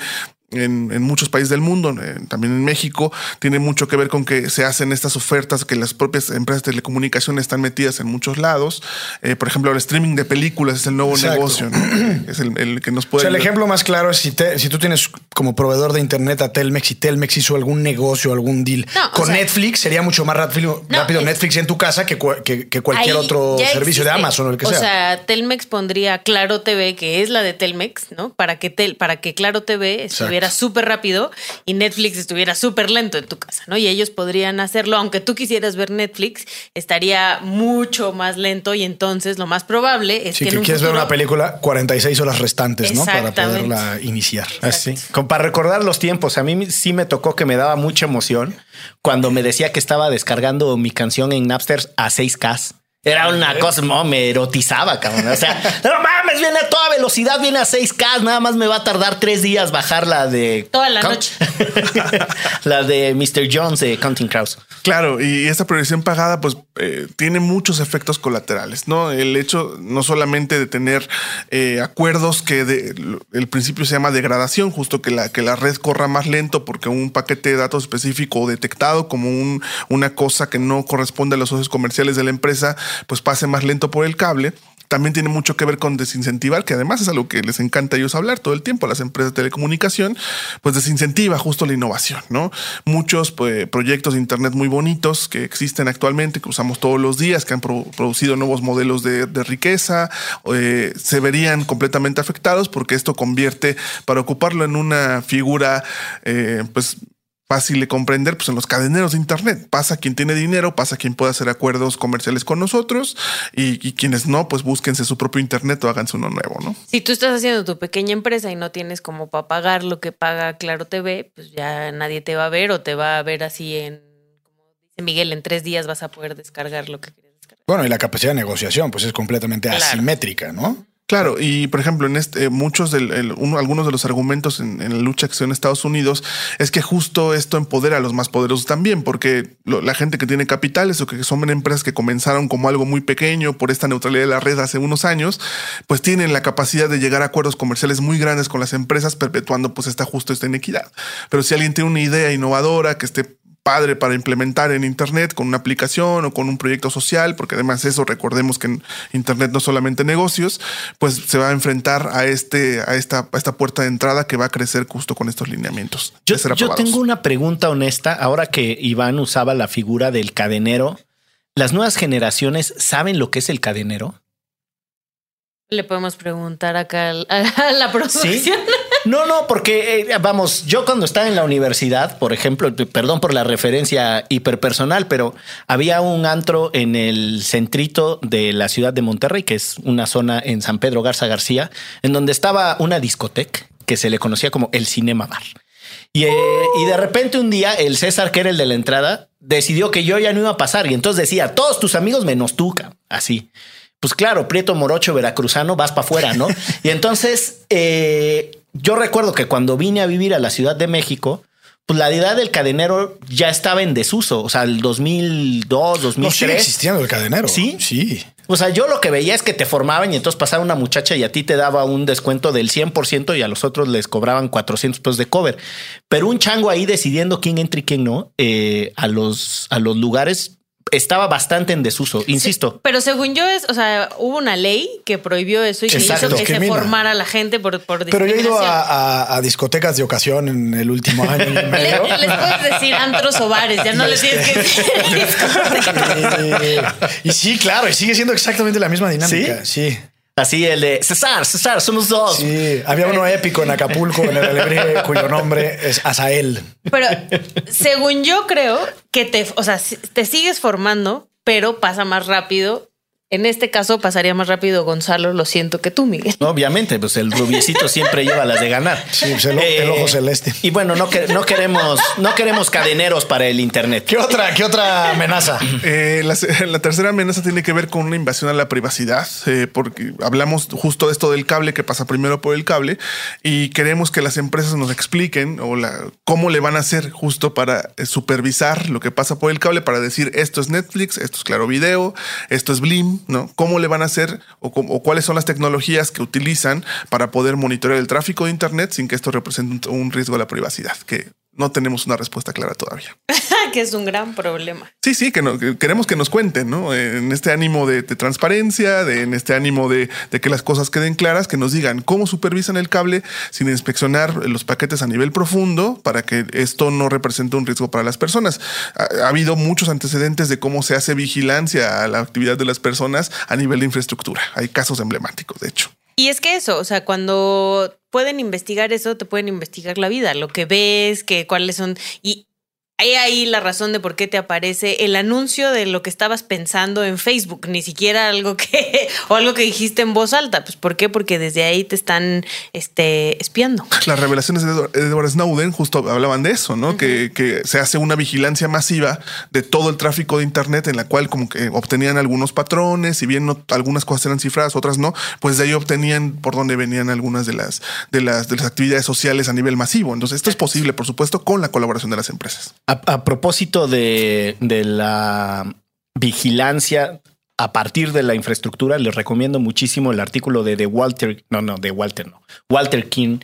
en, en muchos países del mundo, eh, también en México, tiene mucho que ver con que se hacen estas ofertas que las propias empresas de telecomunicaciones están metidas en muchos lados. Eh, por ejemplo, el streaming de películas es el nuevo Exacto. negocio, ¿no? *clears throat* es el, el que nos O puede. sea, el ejemplo más claro es si, te- si tú tienes como proveedor de internet a Telmex y Telmex hizo algún negocio, algún deal No, o con sea- Netflix, sería mucho más rápido, No, rápido es- Netflix en tu casa que, que- que cualquier otro servicio de. Amazon o el que sea. O sea, Telmex pondría Claro TV, que es la de Telmex, ¿no? Para que, tel, para que Claro TV estuviera súper rápido y Netflix estuviera súper lento en tu casa, ¿no? Y ellos podrían hacerlo, aunque tú quisieras ver Netflix, estaría mucho más lento y entonces lo más probable es si que un quieres ver una película, 46 horas restantes, ¿no? Para poderla iniciar. Así. Con- para recordar los tiempos, a mí sí me tocó que me daba mucha emoción cuando me decía que estaba descargando mi canción en Napster a 6K. Era una cosa, no, me erotizaba, cabrón. O sea, *laughs* no mames, viene a toda velocidad, viene a 6K, nada más me va a tardar tres días bajar la de... Toda la ¿Cómo? noche. *laughs* la de Mr. Jones de Counting Crows. Claro, y esta priorización pagada pues eh, tiene muchos efectos colaterales, ¿no? El hecho no solamente de tener eh, acuerdos que de, el principio se llama degradación, justo que la, que la red corra más lento porque un paquete de datos específico detectado como un, una cosa que no corresponde a los socios comerciales de la empresa, pues pase más lento por el cable también tiene mucho que ver con desincentivar, que además es algo que les encanta a ellos hablar todo el tiempo a las empresas de telecomunicación, pues desincentiva justo la innovación, ¿no? Muchos pues, proyectos de Internet muy bonitos que existen actualmente, que usamos todos los días, que han pro- producido nuevos modelos de, de riqueza, eh, se verían completamente afectados porque esto convierte, para ocuparlo en una figura, eh, pues fácil de comprender, pues en los cadeneros de Internet. Pasa quien tiene dinero, pasa quien puede hacer acuerdos comerciales con nosotros y, y quienes no, pues búsquense su propio Internet o háganse uno nuevo, ¿no? Si tú estás haciendo tu pequeña empresa y no tienes como para pagar lo que paga Claro TV, pues ya nadie te va a ver o te va a ver así en, como dice Miguel, en tres días vas a poder descargar lo que quieres descargar. Bueno, y la capacidad de negociación, pues es completamente Claro. asimétrica, ¿no? Claro, y por ejemplo, en este, muchos del, el- uno- algunos de los argumentos en, en la lucha que se en Estados Unidos es que justo esto empodera a los más poderosos también, porque la gente que tiene capitales o que son empresas que comenzaron como algo muy pequeño por esta neutralidad de la red hace unos años, pues tienen la capacidad de llegar a acuerdos comerciales muy grandes con las empresas, perpetuando pues esta justo esta inequidad. Pero si alguien tiene una idea innovadora que esté padre para implementar en Internet con una aplicación o con un proyecto social, porque además eso recordemos que en Internet no solamente negocios, pues se va a enfrentar a, este, a, esta, a esta puerta de entrada que va a crecer justo con estos lineamientos. Yo, yo tengo una pregunta honesta. Ahora que Iván usaba la figura del cadenero, ¿las nuevas generaciones saben lo que es el cadenero? Le podemos preguntar acá *laughs* a la producción. No, no, porque eh, vamos, yo cuando estaba en la universidad, por ejemplo, perdón por la referencia hiperpersonal, pero había un antro en el centrito de la ciudad de Monterrey, que es una zona en San Pedro Garza García, en donde estaba una discoteca que se le conocía como el Cinema Bar. Y, eh, y de repente un día el César, que era el de la entrada, decidió que yo ya no iba a pasar. Y entonces decía, todos tus amigos menos tú, ca-". así. Pues claro, Prieto Morocho, veracruzano, vas para afuera, ¿no? *laughs* y entonces eh, yo recuerdo que cuando vine a vivir a la Ciudad de México, pues la idea del cadenero ya estaba en desuso. O sea, el 2002, 2003. No sigue existiendo el cadenero. ¿Sí? Sí. O sea, yo lo que veía es que te formaban y entonces pasaba una muchacha y a ti te daba un descuento del 100% y a los otros les cobraban 400 pesos de cover. Pero un chango ahí decidiendo quién entra y quién no eh, a, los, a los lugares estaba bastante en desuso, insisto. Pero según yo es, o sea, hubo una ley que prohibió eso y que Exacto. hizo que se formara la gente por, por Pero yo he ido discriminación. a, a- a discotecas de ocasión en el último año y *laughs* Le- medio. les puedes decir antros o bares, ya no les tienes que decir *laughs* *laughs* y sí, claro, y sigue siendo exactamente la misma dinámica. Sí. Así el de César, César, somos dos. Sí, había uno épico en Acapulco, en el Alebrije, cuyo nombre es Azael. Pero según yo creo que te, o sea, te sigues formando, pero pasa más rápido. En este caso pasaría más rápido Gonzalo, lo siento que tú, Miguel. Obviamente, pues el rubiecito siempre lleva las de ganar. *laughs* Sí, pues el, el ojo celeste. Y bueno, no, que- no queremos, no queremos cadeneros para el internet. ¿Qué otra, qué otra amenaza? *clears throat* Eh, la, se- la tercera amenaza tiene que ver con una invasión a la privacidad, eh, porque hablamos justo de esto del cable que pasa primero por el cable y queremos que las empresas nos expliquen o la, cómo le van a hacer justo para eh, supervisar lo que pasa por el cable para decir esto es Netflix, esto es Claro Video, esto es Blim, ¿Cómo le van a hacer o, cuáles son las tecnologías que utilizan para poder monitorear el tráfico de Internet sin que esto represente un, riesgo a la privacidad? No tenemos una respuesta clara todavía. *laughs* que es un gran problema. Sí, sí, que, no- que queremos que nos cuenten, ¿no? En este ánimo de, de transparencia, de, en este ánimo de, de que las cosas queden claras, que nos digan cómo supervisan el cable sin inspeccionar los paquetes a nivel profundo para que esto no represente un riesgo para las personas. Ha, ha habido muchos antecedentes de cómo se hace vigilancia a la actividad de las personas a nivel de infraestructura. Hay casos emblemáticos, de hecho. Y es que eso, o sea, cuando pueden investigar eso, te pueden investigar la vida, lo que ves, que cuáles son. Y hay ahí la razón de por qué te aparece el anuncio de lo que estabas pensando en Facebook, ni siquiera algo que, *laughs* o algo que dijiste en voz alta. Pues ¿por qué? Porque desde ahí te están este, espiando. *laughs* Las revelaciones de Edward- Snowden justo hablaban de eso, ¿no? que, que se hace una vigilancia masiva de todo el tráfico de Internet en la cual como que obtenían algunos patrones, si bien no, algunas cosas eran cifradas, otras no, pues de ahí obtenían por dónde venían algunas de las, de las, de las actividades sociales a nivel masivo. Entonces esto es posible, por supuesto, con la colaboración de las empresas. A, propósito de, de la vigilancia a partir de la infraestructura, les recomiendo muchísimo el artículo de, de Walter, no, no, de Walter, no, Walter King,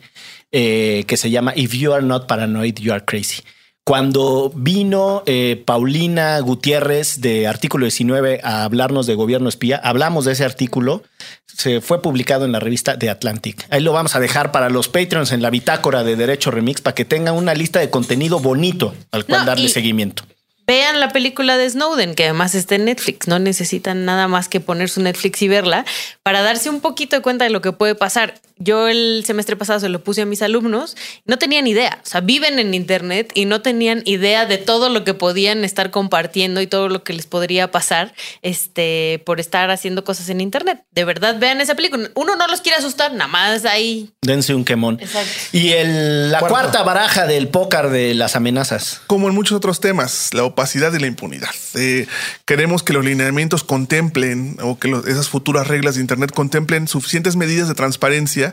eh, que se llama If You Are Not Paranoid, You Are Crazy. Cuando vino eh, Paulina Gutiérrez de Artículo 19 a hablarnos de gobierno espía, hablamos de ese artículo. Se fue publicado en la revista The Atlantic. Ahí lo vamos a dejar para los Patreons en la bitácora de Derecho Remix para que tengan una lista de contenido bonito al cual No, darle seguimiento. Vean la película de Snowden, que además está en Netflix. No necesitan nada más que poner su Netflix y verla para darse un poquito de cuenta de lo que puede pasar. Yo el semestre pasado se lo puse a mis alumnos, no tenían idea, o sea, viven en Internet y no tenían idea de todo lo que podían estar compartiendo y todo lo que les podría pasar este, por estar haciendo cosas en Internet. De verdad, vean esa película. Uno no los quiere asustar, nada más ahí. Dense un quemón. Exacto. Y el, la cuarta baraja del póker de las amenazas. Como en muchos otros temas, la opacidad y la impunidad. Eh, queremos que los lineamientos contemplen o que los- esas futuras reglas de Internet contemplen suficientes medidas de transparencia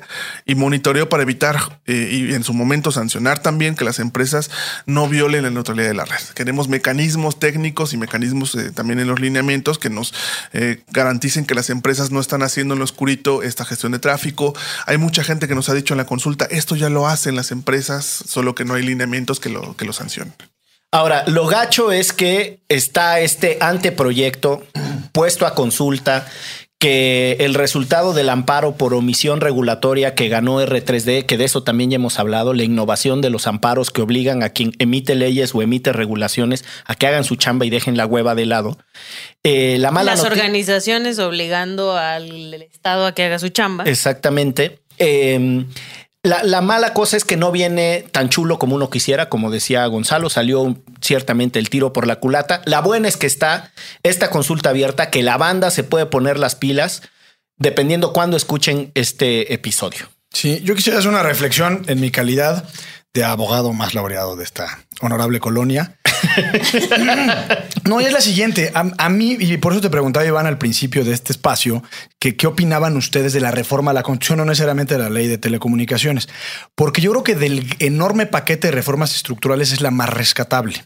y monitoreo para evitar eh, y en su momento sancionar también que las empresas no violen la neutralidad de la red. Queremos mecanismos técnicos y mecanismos eh, también en los lineamientos que nos eh, garanticen que las empresas no están haciendo en lo oscurito esta gestión de tráfico. Hay mucha gente que nos ha dicho en la consulta, esto ya lo hacen las empresas, solo que no hay lineamientos que lo, que lo sancionen. Ahora, lo gacho es que está este anteproyecto puesto a consulta que el resultado del amparo por omisión regulatoria que ganó R3D, que de eso también ya hemos hablado, la innovación de los amparos que obligan a quien emite leyes o emite regulaciones a que hagan su chamba y dejen la hueva de lado. Eh, la mala Las organizaciones obligando al Estado a que haga su chamba. Exactamente. Eh, la, la mala cosa es que no viene tan chulo como uno quisiera, como decía Gonzalo, salió ciertamente el tiro por la culata. La buena es que está esta consulta abierta, que la banda se puede poner las pilas dependiendo cuándo escuchen este episodio. Sí, yo quisiera hacer una reflexión en mi calidad de abogado más laureado de esta honorable colonia. No, y es la siguiente. A, mí, y por eso te preguntaba, Iván, al principio de este espacio, que qué opinaban ustedes de la reforma a la Constitución, no necesariamente de la ley de telecomunicaciones. Porque yo creo que del enorme paquete de reformas estructurales es la más rescatable.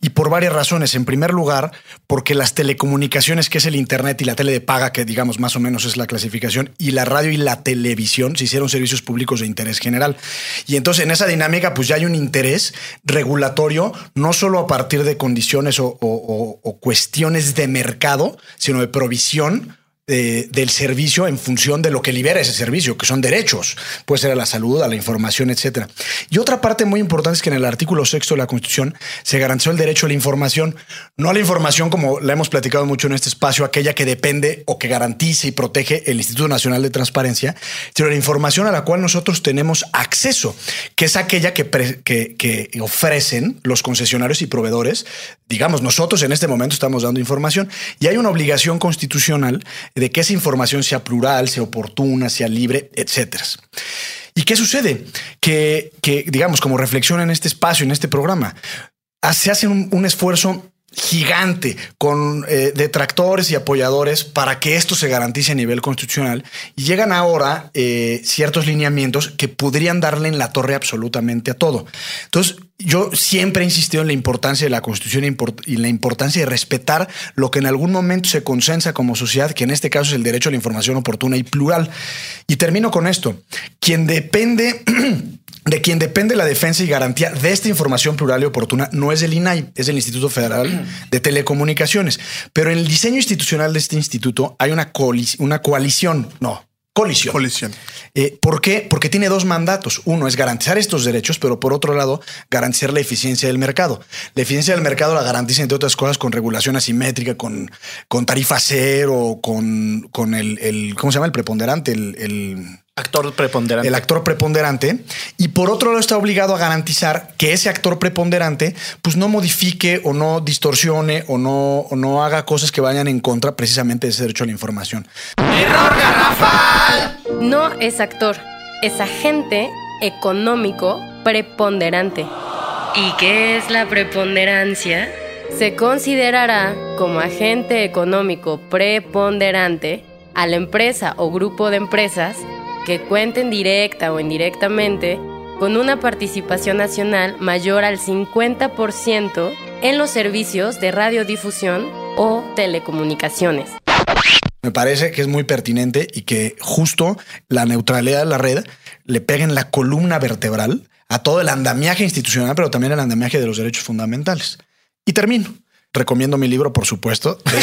Y por varias razones. En primer lugar, porque las telecomunicaciones, que es el Internet y la tele de paga, que digamos más o menos es la clasificación, y la radio y la televisión se hicieron servicios públicos de interés general. Y entonces en esa dinámica, pues ya hay un interés regulatorio, no solo a partir de condiciones o, cuestiones de mercado, sino de provisión de- del servicio en función de lo que libera ese servicio, que son derechos. Puede ser a la salud, a la información, etcétera. Y otra parte muy importante es que en el artículo sexto de la Constitución se garantizó el derecho a la información, no a la información como la hemos platicado mucho en este espacio, aquella que depende o que garantice y protege el Instituto Nacional de Transparencia, sino la información a la cual nosotros tenemos acceso, que es aquella que- que ofrecen los concesionarios y proveedores. Digamos, nosotros en este momento estamos dando información y hay una obligación constitucional de que esa información sea plural, sea oportuna, sea libre, etcétera. ¿Y qué sucede? Que, que, digamos, como reflexión en este espacio, en este programa, ha- se hace un, un esfuerzo gigante con eh, detractores y apoyadores para que esto se garantice a nivel constitucional y llegan ahora eh, ciertos lineamientos que podrían darle en la torre absolutamente a todo. Entonces, yo siempre he insistido en la importancia de la constitución y la importancia de respetar lo que en algún momento se consensa como sociedad, que en este caso es el derecho a la información oportuna y plural. Y termino con esto. Quien depende *clears throat* de quien depende la defensa y garantía de esta información plural y oportuna no es el INAI, es el Instituto Federal de Telecomunicaciones. Pero en el diseño institucional de este instituto hay una, coali- una coalición, no, colisión. Colisión. Eh, ¿Por qué? Porque tiene dos mandatos. Uno es garantizar estos derechos, pero por otro lado, garantizar la eficiencia del mercado. La eficiencia del mercado la garantiza, entre otras cosas, con regulación asimétrica, con, con tarifa cero, con, con el, el- ¿cómo se llama? El preponderante, el- el Actor preponderante. el actor preponderante y por otro lado está obligado a garantizar que ese actor preponderante pues no modifique o no distorsione o no, o no haga cosas que vayan en contra precisamente de ese derecho a la información. No es actor, es agente económico preponderante. ¿Y qué es la preponderancia? Se considerará como agente económico preponderante a la empresa o grupo de empresas que cuenten directa o indirectamente con una participación nacional mayor al 50% en los servicios de radiodifusión o telecomunicaciones. Me parece que es muy pertinente y que justo la neutralidad de la red le pega en la columna vertebral a todo el andamiaje institucional, pero también el andamiaje de los derechos fundamentales. Y termino. Recomiendo mi libro, por supuesto, de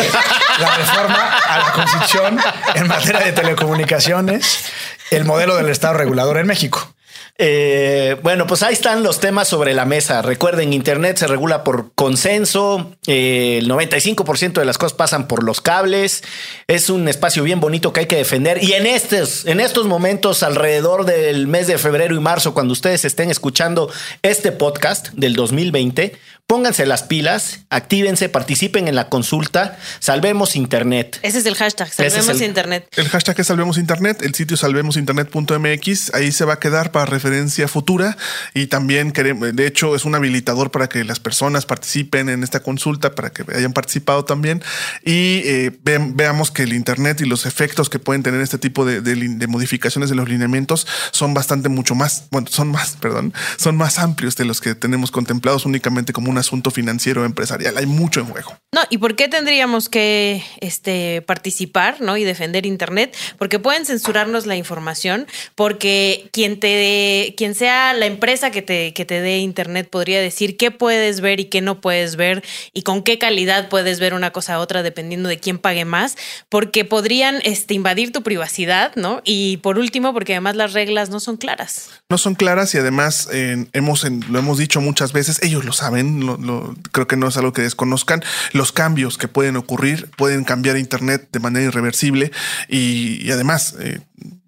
la reforma a la Constitución en materia de telecomunicaciones, el modelo del Estado regulador en México. Eh, bueno, pues ahí están los temas sobre la mesa. Recuerden, Internet se regula por consenso. Eh, el 95% de las cosas pasan por los cables. Es un espacio bien bonito que hay que defender. Y en estos, en estos momentos, alrededor del mes de febrero y marzo, cuando ustedes estén escuchando este podcast del 2020, Pónganse las pilas, actívense, participen en la consulta, salvemos Internet. Ese es el hashtag, salvemos Internet. El hashtag es salvemos Internet, el sitio salvemosinternet.mx, ahí se va a quedar para referencia futura y también queremos, de hecho es un habilitador para que las personas participen en esta consulta, para que hayan participado también y eh, veamos que el Internet y los efectos que pueden tener este tipo de, de modificaciones de los lineamientos son bastante mucho más, bueno, son más, perdón, son más amplios de los que tenemos contemplados únicamente como una asunto financiero empresarial. Hay mucho en juego. No, ¿y por qué tendríamos que este, participar ¿no? y defender Internet? Porque pueden censurarnos la información, porque quien te quien sea la empresa que te, que te dé Internet podría decir qué puedes ver y qué no puedes ver y con qué calidad puedes ver una cosa a otra dependiendo de quién pague más, porque podrían este, invadir tu privacidad, ¿no? Y por último, porque además las reglas no son claras. No son claras y además hemos, lo hemos dicho muchas veces, ellos lo saben, creo que no es algo que desconozcan. Los cambios que pueden ocurrir pueden cambiar Internet de manera irreversible y, además eh,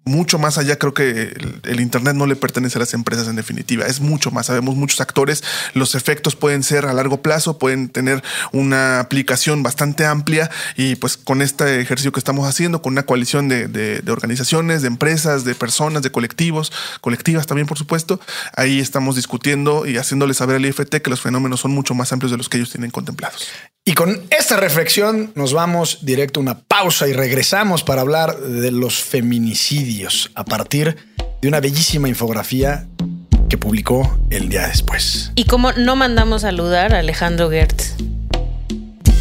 mucho más allá, creo que el, Internet no le pertenece a las empresas en definitiva, es mucho más, sabemos muchos actores, los efectos pueden ser a largo plazo, pueden tener una aplicación bastante amplia y pues con este ejercicio que estamos haciendo, con una coalición de, organizaciones, de empresas, de personas, de colectivos, colectivas también por supuesto, ahí estamos discutiendo y haciéndoles saber al IFT que los fenómenos son mucho más amplios de los que ellos tienen contemplados. Y con esta reflexión nos vamos directo a una pausa y regresamos para hablar de los feminicidios a partir de una bellísima infografía que publicó el día después. Y como no mandamos saludar a Alejandro Gertz.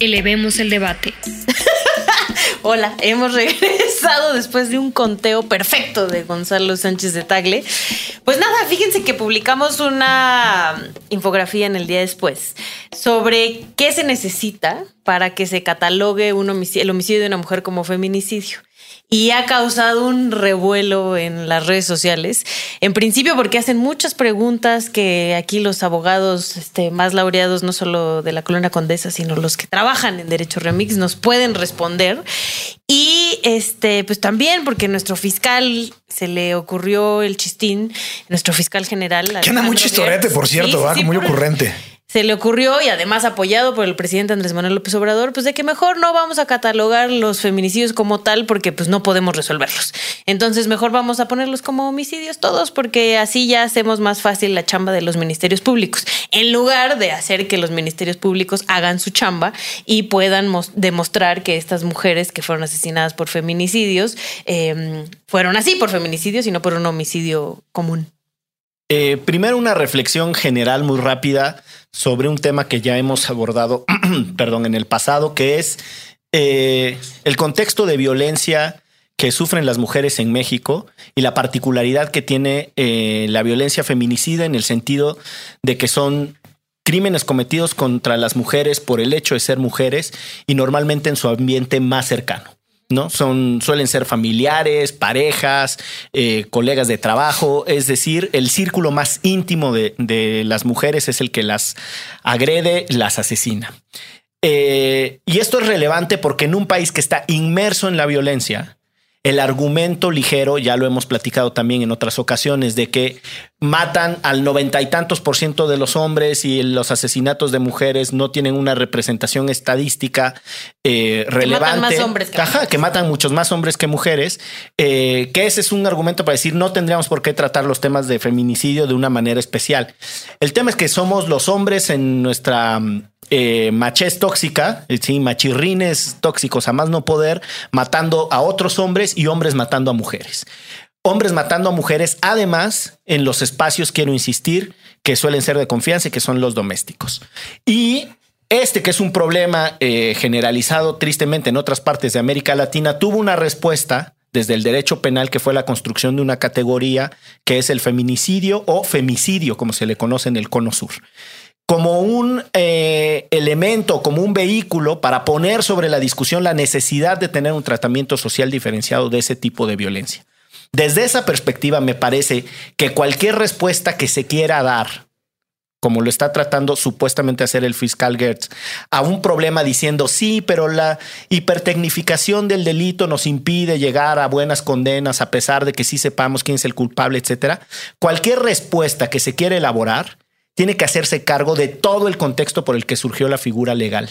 Elevemos el debate. *laughs* Hola, hemos regresado después de un conteo perfecto de Gonzalo Sánchez de Tagle. Pues nada, fíjense que publicamos una infografía en el día después sobre qué se necesita para que se catalogue el homicidio de una mujer como feminicidio y ha causado un revuelo en las redes sociales. En principio porque hacen muchas preguntas que aquí los abogados este, más laureados, no solo de la colonia condesa, sino los que trabajan en Derecho Remix, nos pueden responder. Y este, pues también porque nuestro fiscal se le ocurrió el chistín, nuestro fiscal general. Que anda muy chistorete, por cierto, muy ocurrente se le ocurrió y además apoyado por el presidente Andrés Manuel López Obrador, pues de que mejor no vamos a catalogar los feminicidios como tal porque pues no podemos resolverlos. Entonces mejor vamos a ponerlos como homicidios todos porque así ya hacemos más fácil la chamba de los ministerios públicos, en lugar de hacer que los ministerios públicos hagan su chamba y puedan demostrar que estas mujeres que fueron asesinadas por feminicidios em, fueron así por feminicidios y no por un homicidio común. Eh, primero una reflexión general muy rápida sobre un tema que ya hemos abordado, *clears throat* perdón, en el pasado, que es eh, el contexto de violencia que sufren las mujeres en México y la particularidad que tiene eh, la violencia feminicida en el sentido de que son crímenes cometidos contra las mujeres por el hecho de ser mujeres y normalmente en su ambiente más cercano. ¿No? Son, suelen ser familiares, parejas, eh, colegas de trabajo, es decir, el círculo más íntimo de, las mujeres es el que las agrede, las asesina. Eh, y esto es relevante porque en un país que está inmerso en la violencia, el argumento ligero, ya lo hemos platicado también en otras ocasiones, de que matan al noventa y tantos por ciento de los hombres y los asesinatos de mujeres no tienen una representación estadística eh, relevante. Que matan más hombres que Ajá, que matan muchos más hombres que mujeres. Eh, que ese es un argumento para decir no tendríamos por qué tratar los temas de feminicidio de una manera especial. El tema es que somos los hombres en nuestra eh, machez tóxica, eh, sí, machirrines tóxicos a más no poder, matando a otros hombres y hombres matando a mujeres. hombres matando a mujeres, además en los espacios, quiero insistir, que suelen ser de confianza y que son los domésticos. Y este, que es un problema eh, generalizado tristemente en otras partes de América Latina, tuvo una respuesta desde el derecho penal, que fue la construcción de una categoría que es el feminicidio o femicidio, como se le conoce en el cono sur como un eh, elemento, como un vehículo para poner sobre la discusión la necesidad de tener un tratamiento social diferenciado de ese tipo de violencia. Desde esa perspectiva, me parece que cualquier respuesta que se quiera dar, como lo está tratando supuestamente hacer el fiscal Gertz, a un problema diciendo sí, pero la hipertecnificación del delito nos impide llegar a buenas condenas a pesar de que sí sepamos quién es el culpable, etcétera. Cualquier respuesta que se quiera elaborar tiene que hacerse cargo de todo el contexto por el que surgió la figura legal.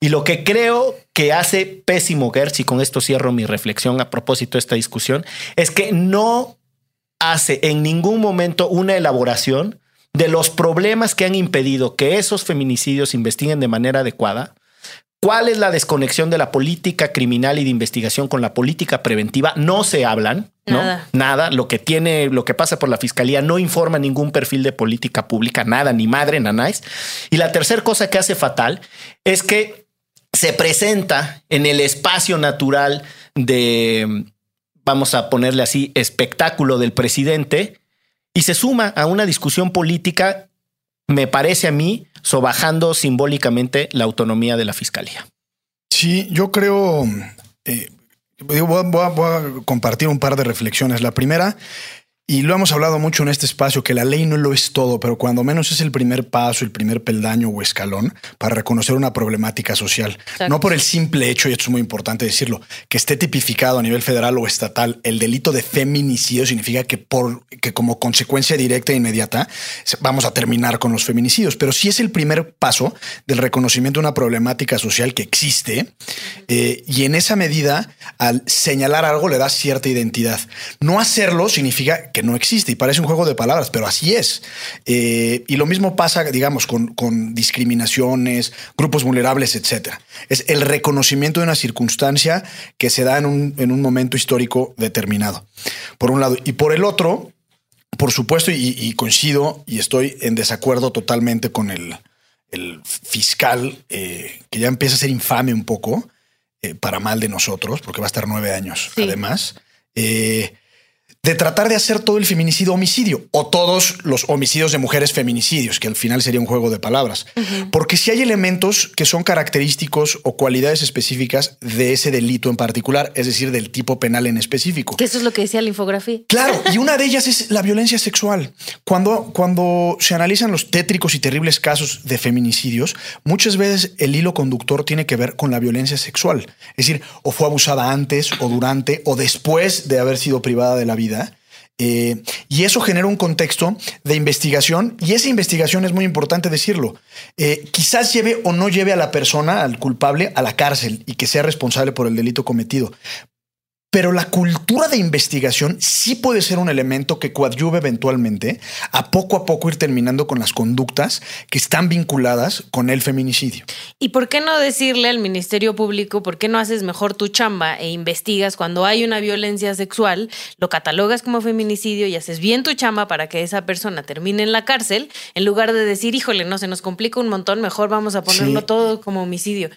Y lo que creo que hace pésimo Gertz, y con esto cierro mi reflexión a propósito de esta discusión, es que no hace en ningún momento una elaboración de los problemas que han impedido que esos feminicidios se investiguen de manera adecuada, cuál es la desconexión de la política criminal y de investigación con la política preventiva, no se hablan, Nada. Nada. Lo que tiene, lo que pasa por la fiscalía no informa ningún perfil de política pública, nada, ni madre, nanáis. Y la tercera cosa que hace fatal es que se presenta en el espacio natural de, vamos a ponerle así, espectáculo del presidente y se suma a una discusión política, me parece a mí, sobajando simbólicamente la autonomía de la fiscalía. Sí, yo creo, eh, voy, a, compartir un par de reflexiones. La primera y lo hemos hablado mucho en este espacio, que la ley no lo es todo, pero cuando menos es el primer paso, el primer peldaño o escalón para reconocer una problemática social. No por el simple hecho, y esto es muy importante decirlo, que esté tipificado a nivel federal o estatal, el delito de feminicidio significa que, por, que como consecuencia directa e inmediata vamos a terminar con los feminicidios. Pero sí es el primer paso del reconocimiento de una problemática social que existe eh, y en esa medida, al señalar algo, le da cierta identidad. No hacerlo significa que no existe y parece un juego de palabras, pero así es. Eh, y lo mismo pasa, digamos, con, discriminaciones, grupos vulnerables, etcétera. Es el reconocimiento de una circunstancia que se da en un, momento histórico determinado, por un lado. Y por el otro, por supuesto, y, coincido y estoy en desacuerdo totalmente con el, fiscal, eh, que ya empieza a ser infame un poco, eh, para mal de nosotros, porque va a estar nueve años además de tratar de hacer todo el feminicidio homicidio o todos los homicidios de mujeres feminicidios, que al final sería un juego de palabras. Porque si hay elementos que son característicos o cualidades específicas de ese delito en particular, es decir, del tipo penal en específico. Que eso es lo que decía la infografía. Claro, y una de *laughs* ellas es la violencia sexual. Cuando, cuando se analizan los tétricos y terribles casos de feminicidios, muchas veces el hilo conductor tiene que ver con la violencia sexual. Es decir, o fue abusada antes o durante o después de haber sido privada de la vida eh, y eso genera un contexto de investigación y esa investigación es muy importante decirlo. Eh, quizás lleve o no lleve a la persona, al culpable, a la cárcel y que sea responsable por el delito cometido. Pero la cultura de investigación sí puede ser un elemento que coadyuve eventualmente a poco a poco ir terminando con las conductas que están vinculadas con el feminicidio. ¿Y por qué no decirle al Ministerio Público, por qué no haces mejor tu chamba e investigas cuando hay una violencia sexual, lo catalogas como feminicidio y haces bien tu chamba para que esa persona termine en la cárcel, en lugar de decir, híjole, no, se nos complica un montón, mejor vamos a ponerlo todo como homicidio?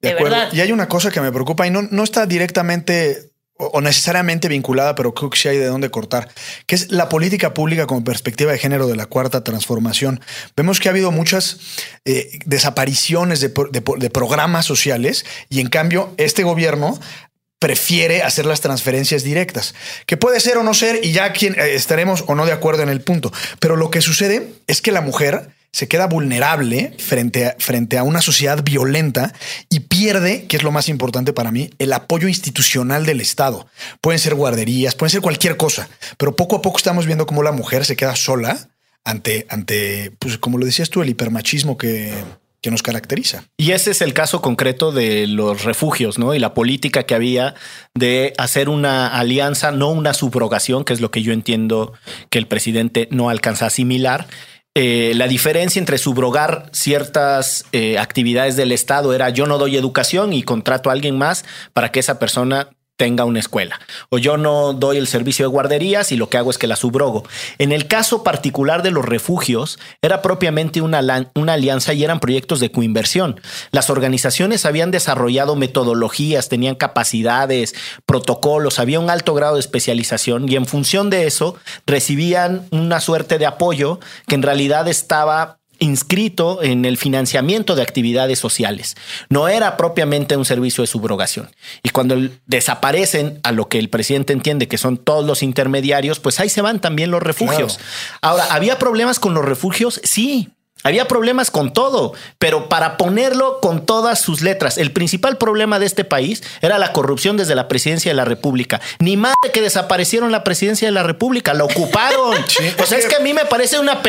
De, verdad. Y hay una cosa que me preocupa y no, no está directamente o necesariamente vinculada, pero creo que sí hay de dónde cortar, que es la política pública con perspectiva de género de la cuarta transformación. Vemos que ha habido muchas eh, desapariciones de, programas sociales y en cambio este gobierno prefiere hacer las transferencias directas, que puede ser o no ser y ya quien, eh, estaremos o no de acuerdo en el punto. Pero lo que sucede es que la mujer se queda vulnerable frente a, frente a una sociedad violenta y pierde, que es lo más importante para mí, el apoyo institucional del Estado. Pueden ser guarderías, pueden ser cualquier cosa, pero poco a poco estamos viendo cómo la mujer se queda sola ante, ante pues como lo decías tú, el hipermachismo que, que nos caracteriza. Y ese es el caso concreto de los refugios, ¿no? Y la política que había de hacer una alianza, no una subrogación, que es lo que yo entiendo que el presidente no alcanza a asimilar, eh, la diferencia entre subrogar ciertas eh, actividades del Estado era yo no doy educación y contrato a alguien más para que esa persona tenga una escuela. O yo no doy el servicio de guarderías y lo que hago es que la subrogo. En el caso particular de los refugios, era propiamente una, una alianza y eran proyectos de coinversión. Las organizaciones habían desarrollado metodologías, tenían capacidades, protocolos, había un alto grado de especialización y en función de eso recibían una suerte de apoyo que en realidad estaba inscrito en el financiamiento de actividades sociales. No era propiamente un servicio de subrogación. Y cuando desaparecen a lo que el presidente entiende que son todos los intermediarios, pues ahí se van también los refugios. Ahora, ¿había problemas con los refugios? Sí. Había problemas con todo, pero para ponerlo con todas sus letras, el principal problema de este país era la corrupción desde la presidencia de la República. Ni más de que desaparecieron la presidencia de la República, la ocuparon. *laughs* Pues es que a mí me parece una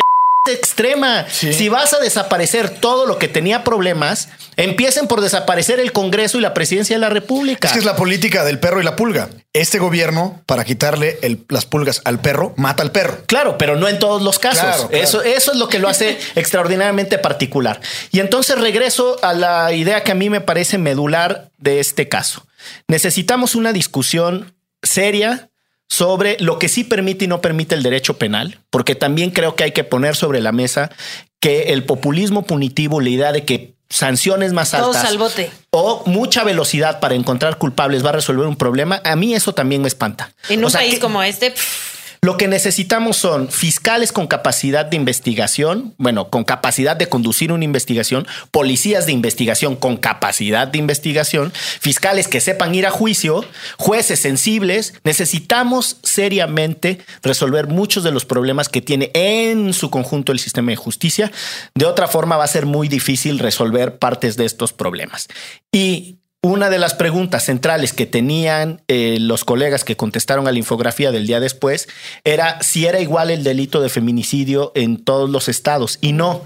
extrema. Si vas a desaparecer todo lo que tenía problemas, empiecen por desaparecer el Congreso y la presidencia de la República. Es que es la política del perro y la pulga. Este gobierno, para quitarle las pulgas al perro, mata al perro. Claro, pero no en todos los casos. Eso, eso es lo que lo hace *laughs* extraordinariamente particular. Y entonces regreso a la idea que a mí me parece medular de este caso. Necesitamos una discusión seria sobre lo que sí permite y no permite el derecho penal, porque también creo que hay que poner sobre la mesa que el populismo punitivo, la idea de que sanciones más altas o mucha velocidad para encontrar culpables va a resolver un problema, a mí eso también me espanta. En un país como este, lo que necesitamos son fiscales con capacidad de investigación, bueno, con capacidad de conducir una investigación, policías de investigación con capacidad de investigación, fiscales que sepan ir a juicio, jueces sensibles. Necesitamos seriamente resolver muchos de los problemas que tiene en su conjunto el sistema de justicia. De otra forma va a ser muy difícil resolver partes de estos problemas. Y una de las preguntas centrales que tenían eh, los colegas que contestaron a la infografía del día después era si era igual el delito de feminicidio en todos los estados. Y no.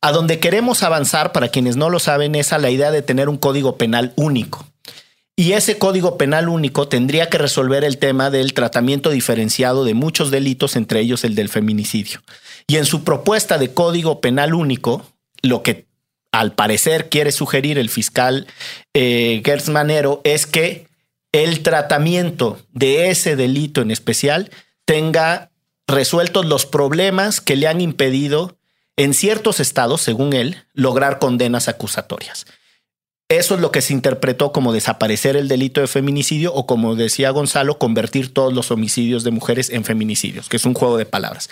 A donde queremos avanzar, para quienes no lo saben, es a la idea de tener un código penal único. Y ese código penal único tendría que resolver el tema del tratamiento diferenciado de muchos delitos, entre ellos el del feminicidio. Y en su propuesta de código penal único, lo que al parecer quiere sugerir el fiscal eh, Gertz Manero es que el tratamiento de ese delito en especial tenga resueltos los problemas que le han impedido en ciertos estados, según él, lograr condenas acusatorias. Eso es lo que se interpretó como desaparecer el delito de feminicidio o como decía Gonzalo, convertir todos los homicidios de mujeres en feminicidios, que es un juego de palabras.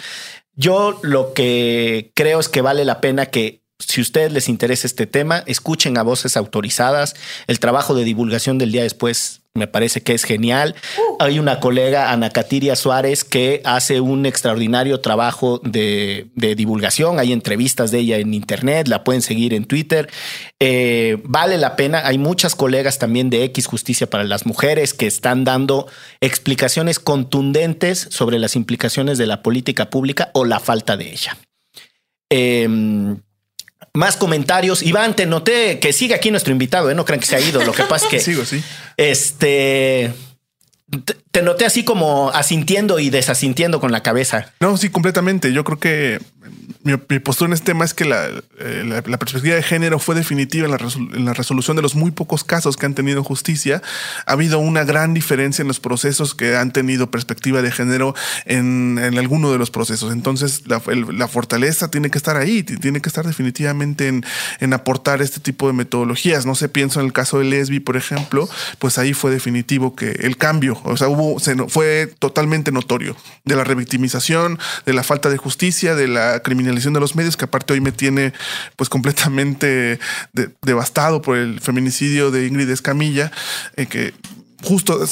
Yo lo que creo es que vale la pena que si a ustedes les interesa este tema, escuchen a voces autorizadas. El trabajo de divulgación del día después me parece que es genial. Uh. Hay una colega, Ana Catiria Suárez, que hace un extraordinario trabajo de, divulgación. Hay entrevistas de ella en Internet, la pueden seguir en Twitter. Eh, vale la pena. Hay muchas colegas también de X Justicia para las Mujeres que están dando explicaciones contundentes sobre las implicaciones de la política pública o la falta de ella. Eh, más comentarios. Iván, te noté que sigue aquí nuestro invitado, ¿eh? No crean que se ha ido. Lo que pasa es que. *laughs* Sigo, sí. Este. Te noté así como asintiendo y desasintiendo con la cabeza. No, sí, completamente. Yo creo que mi, postura en este tema es que eh, la, perspectiva de género fue definitiva en la, resolución de los muy pocos casos que han tenido justicia. Ha habido una gran diferencia en los procesos que han tenido perspectiva de género en, alguno de los procesos. Entonces, la, fortaleza tiene que estar ahí, tiene que estar definitivamente en, aportar este tipo de metodologías. No sé, pienso en el caso de Lesbi, por ejemplo, pues ahí fue definitivo que el cambio, o sea, hubo, fue totalmente notorio de la revictimización, de la falta de justicia, de la criminalidad de los medios, que aparte hoy me tiene pues completamente devastado por el feminicidio de Ingrid Escamilla, eh, que justo eh,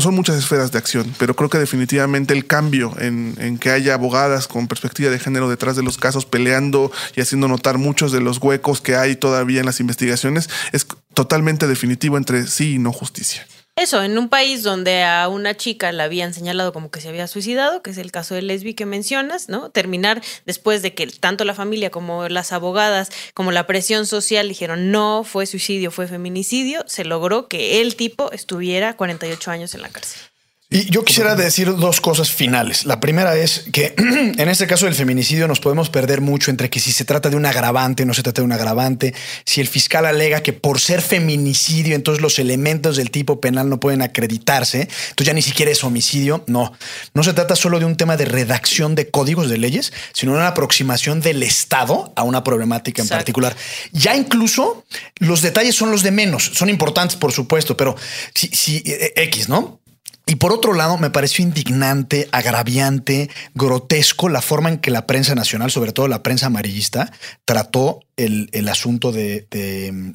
son muchas esferas de acción, pero creo que definitivamente el cambio en, en, que haya abogadas con perspectiva de género detrás de los casos peleando y haciendo notar muchos de los huecos que hay todavía en las investigaciones es totalmente definitivo entre sí y no justicia. Eso, en un país donde a una chica la habían señalado como que se había suicidado, que es el caso de Lesbi que mencionas, ¿no? Terminar después de que tanto la familia como las abogadas, como la presión social dijeron no, fue suicidio, fue feminicidio, se logró que el tipo estuviera 48 años en la cárcel. Y yo quisiera decir dos cosas finales. La primera es que *clears throat* en este caso del feminicidio nos podemos perder mucho entre que si se trata de un agravante no se trata de un agravante, si el fiscal alega que por ser feminicidio entonces los elementos del tipo penal no pueden acreditarse, entonces ya ni siquiera es homicidio. No, no se trata solo de un tema de redacción de códigos de leyes, sino una aproximación del Estado a una problemática en particular. Ya incluso los detalles son los de menos, son importantes por supuesto, pero si, si eh, X, ¿no? Y por otro lado, me pareció indignante, agraviante, grotesco la forma en que la prensa nacional, sobre todo la prensa amarillista, trató el, asunto de,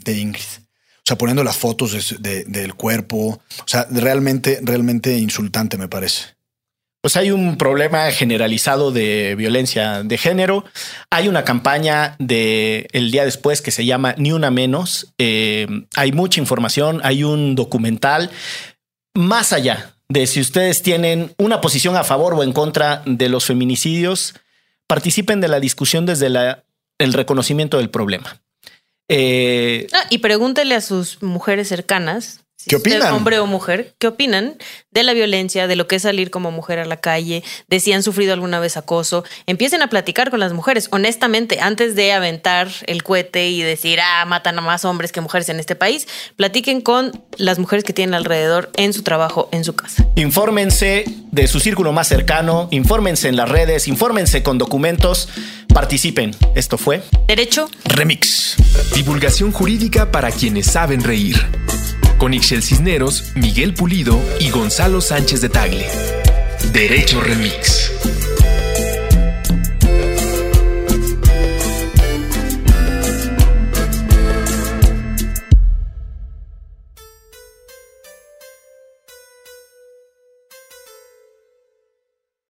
Ingrid. O sea, poniendo las fotos del cuerpo. O sea, realmente, realmente insultante, me parece. Pues hay un problema generalizado de violencia de género. Hay una campaña de el día después que se llama Ni una menos. Eh, hay mucha información, hay un documental. Más allá de si ustedes tienen una posición a favor o en contra de los feminicidios, participen de la discusión desde el reconocimiento del problema. Eh, ah, y pregúntele a sus mujeres cercanas ¿Qué opinan? Hombre o mujer, ¿qué opinan de la violencia, de lo que es salir como mujer a la calle, de si han sufrido alguna vez acoso? Empiecen a platicar con las mujeres, honestamente, antes de aventar el cohete y decir, ah, matan a más hombres que mujeres en este país, platiquen con las mujeres que tienen alrededor en su trabajo, en su casa. Infórmense de su círculo más cercano, infórmense en las redes, infórmense con documentos, participen. Esto fue Derecho Remix. Divulgación jurídica para quienes saben reír con Ixel Cisneros, Miguel Pulido y Gonzalo Sánchez de Tagle. Derecho Remix.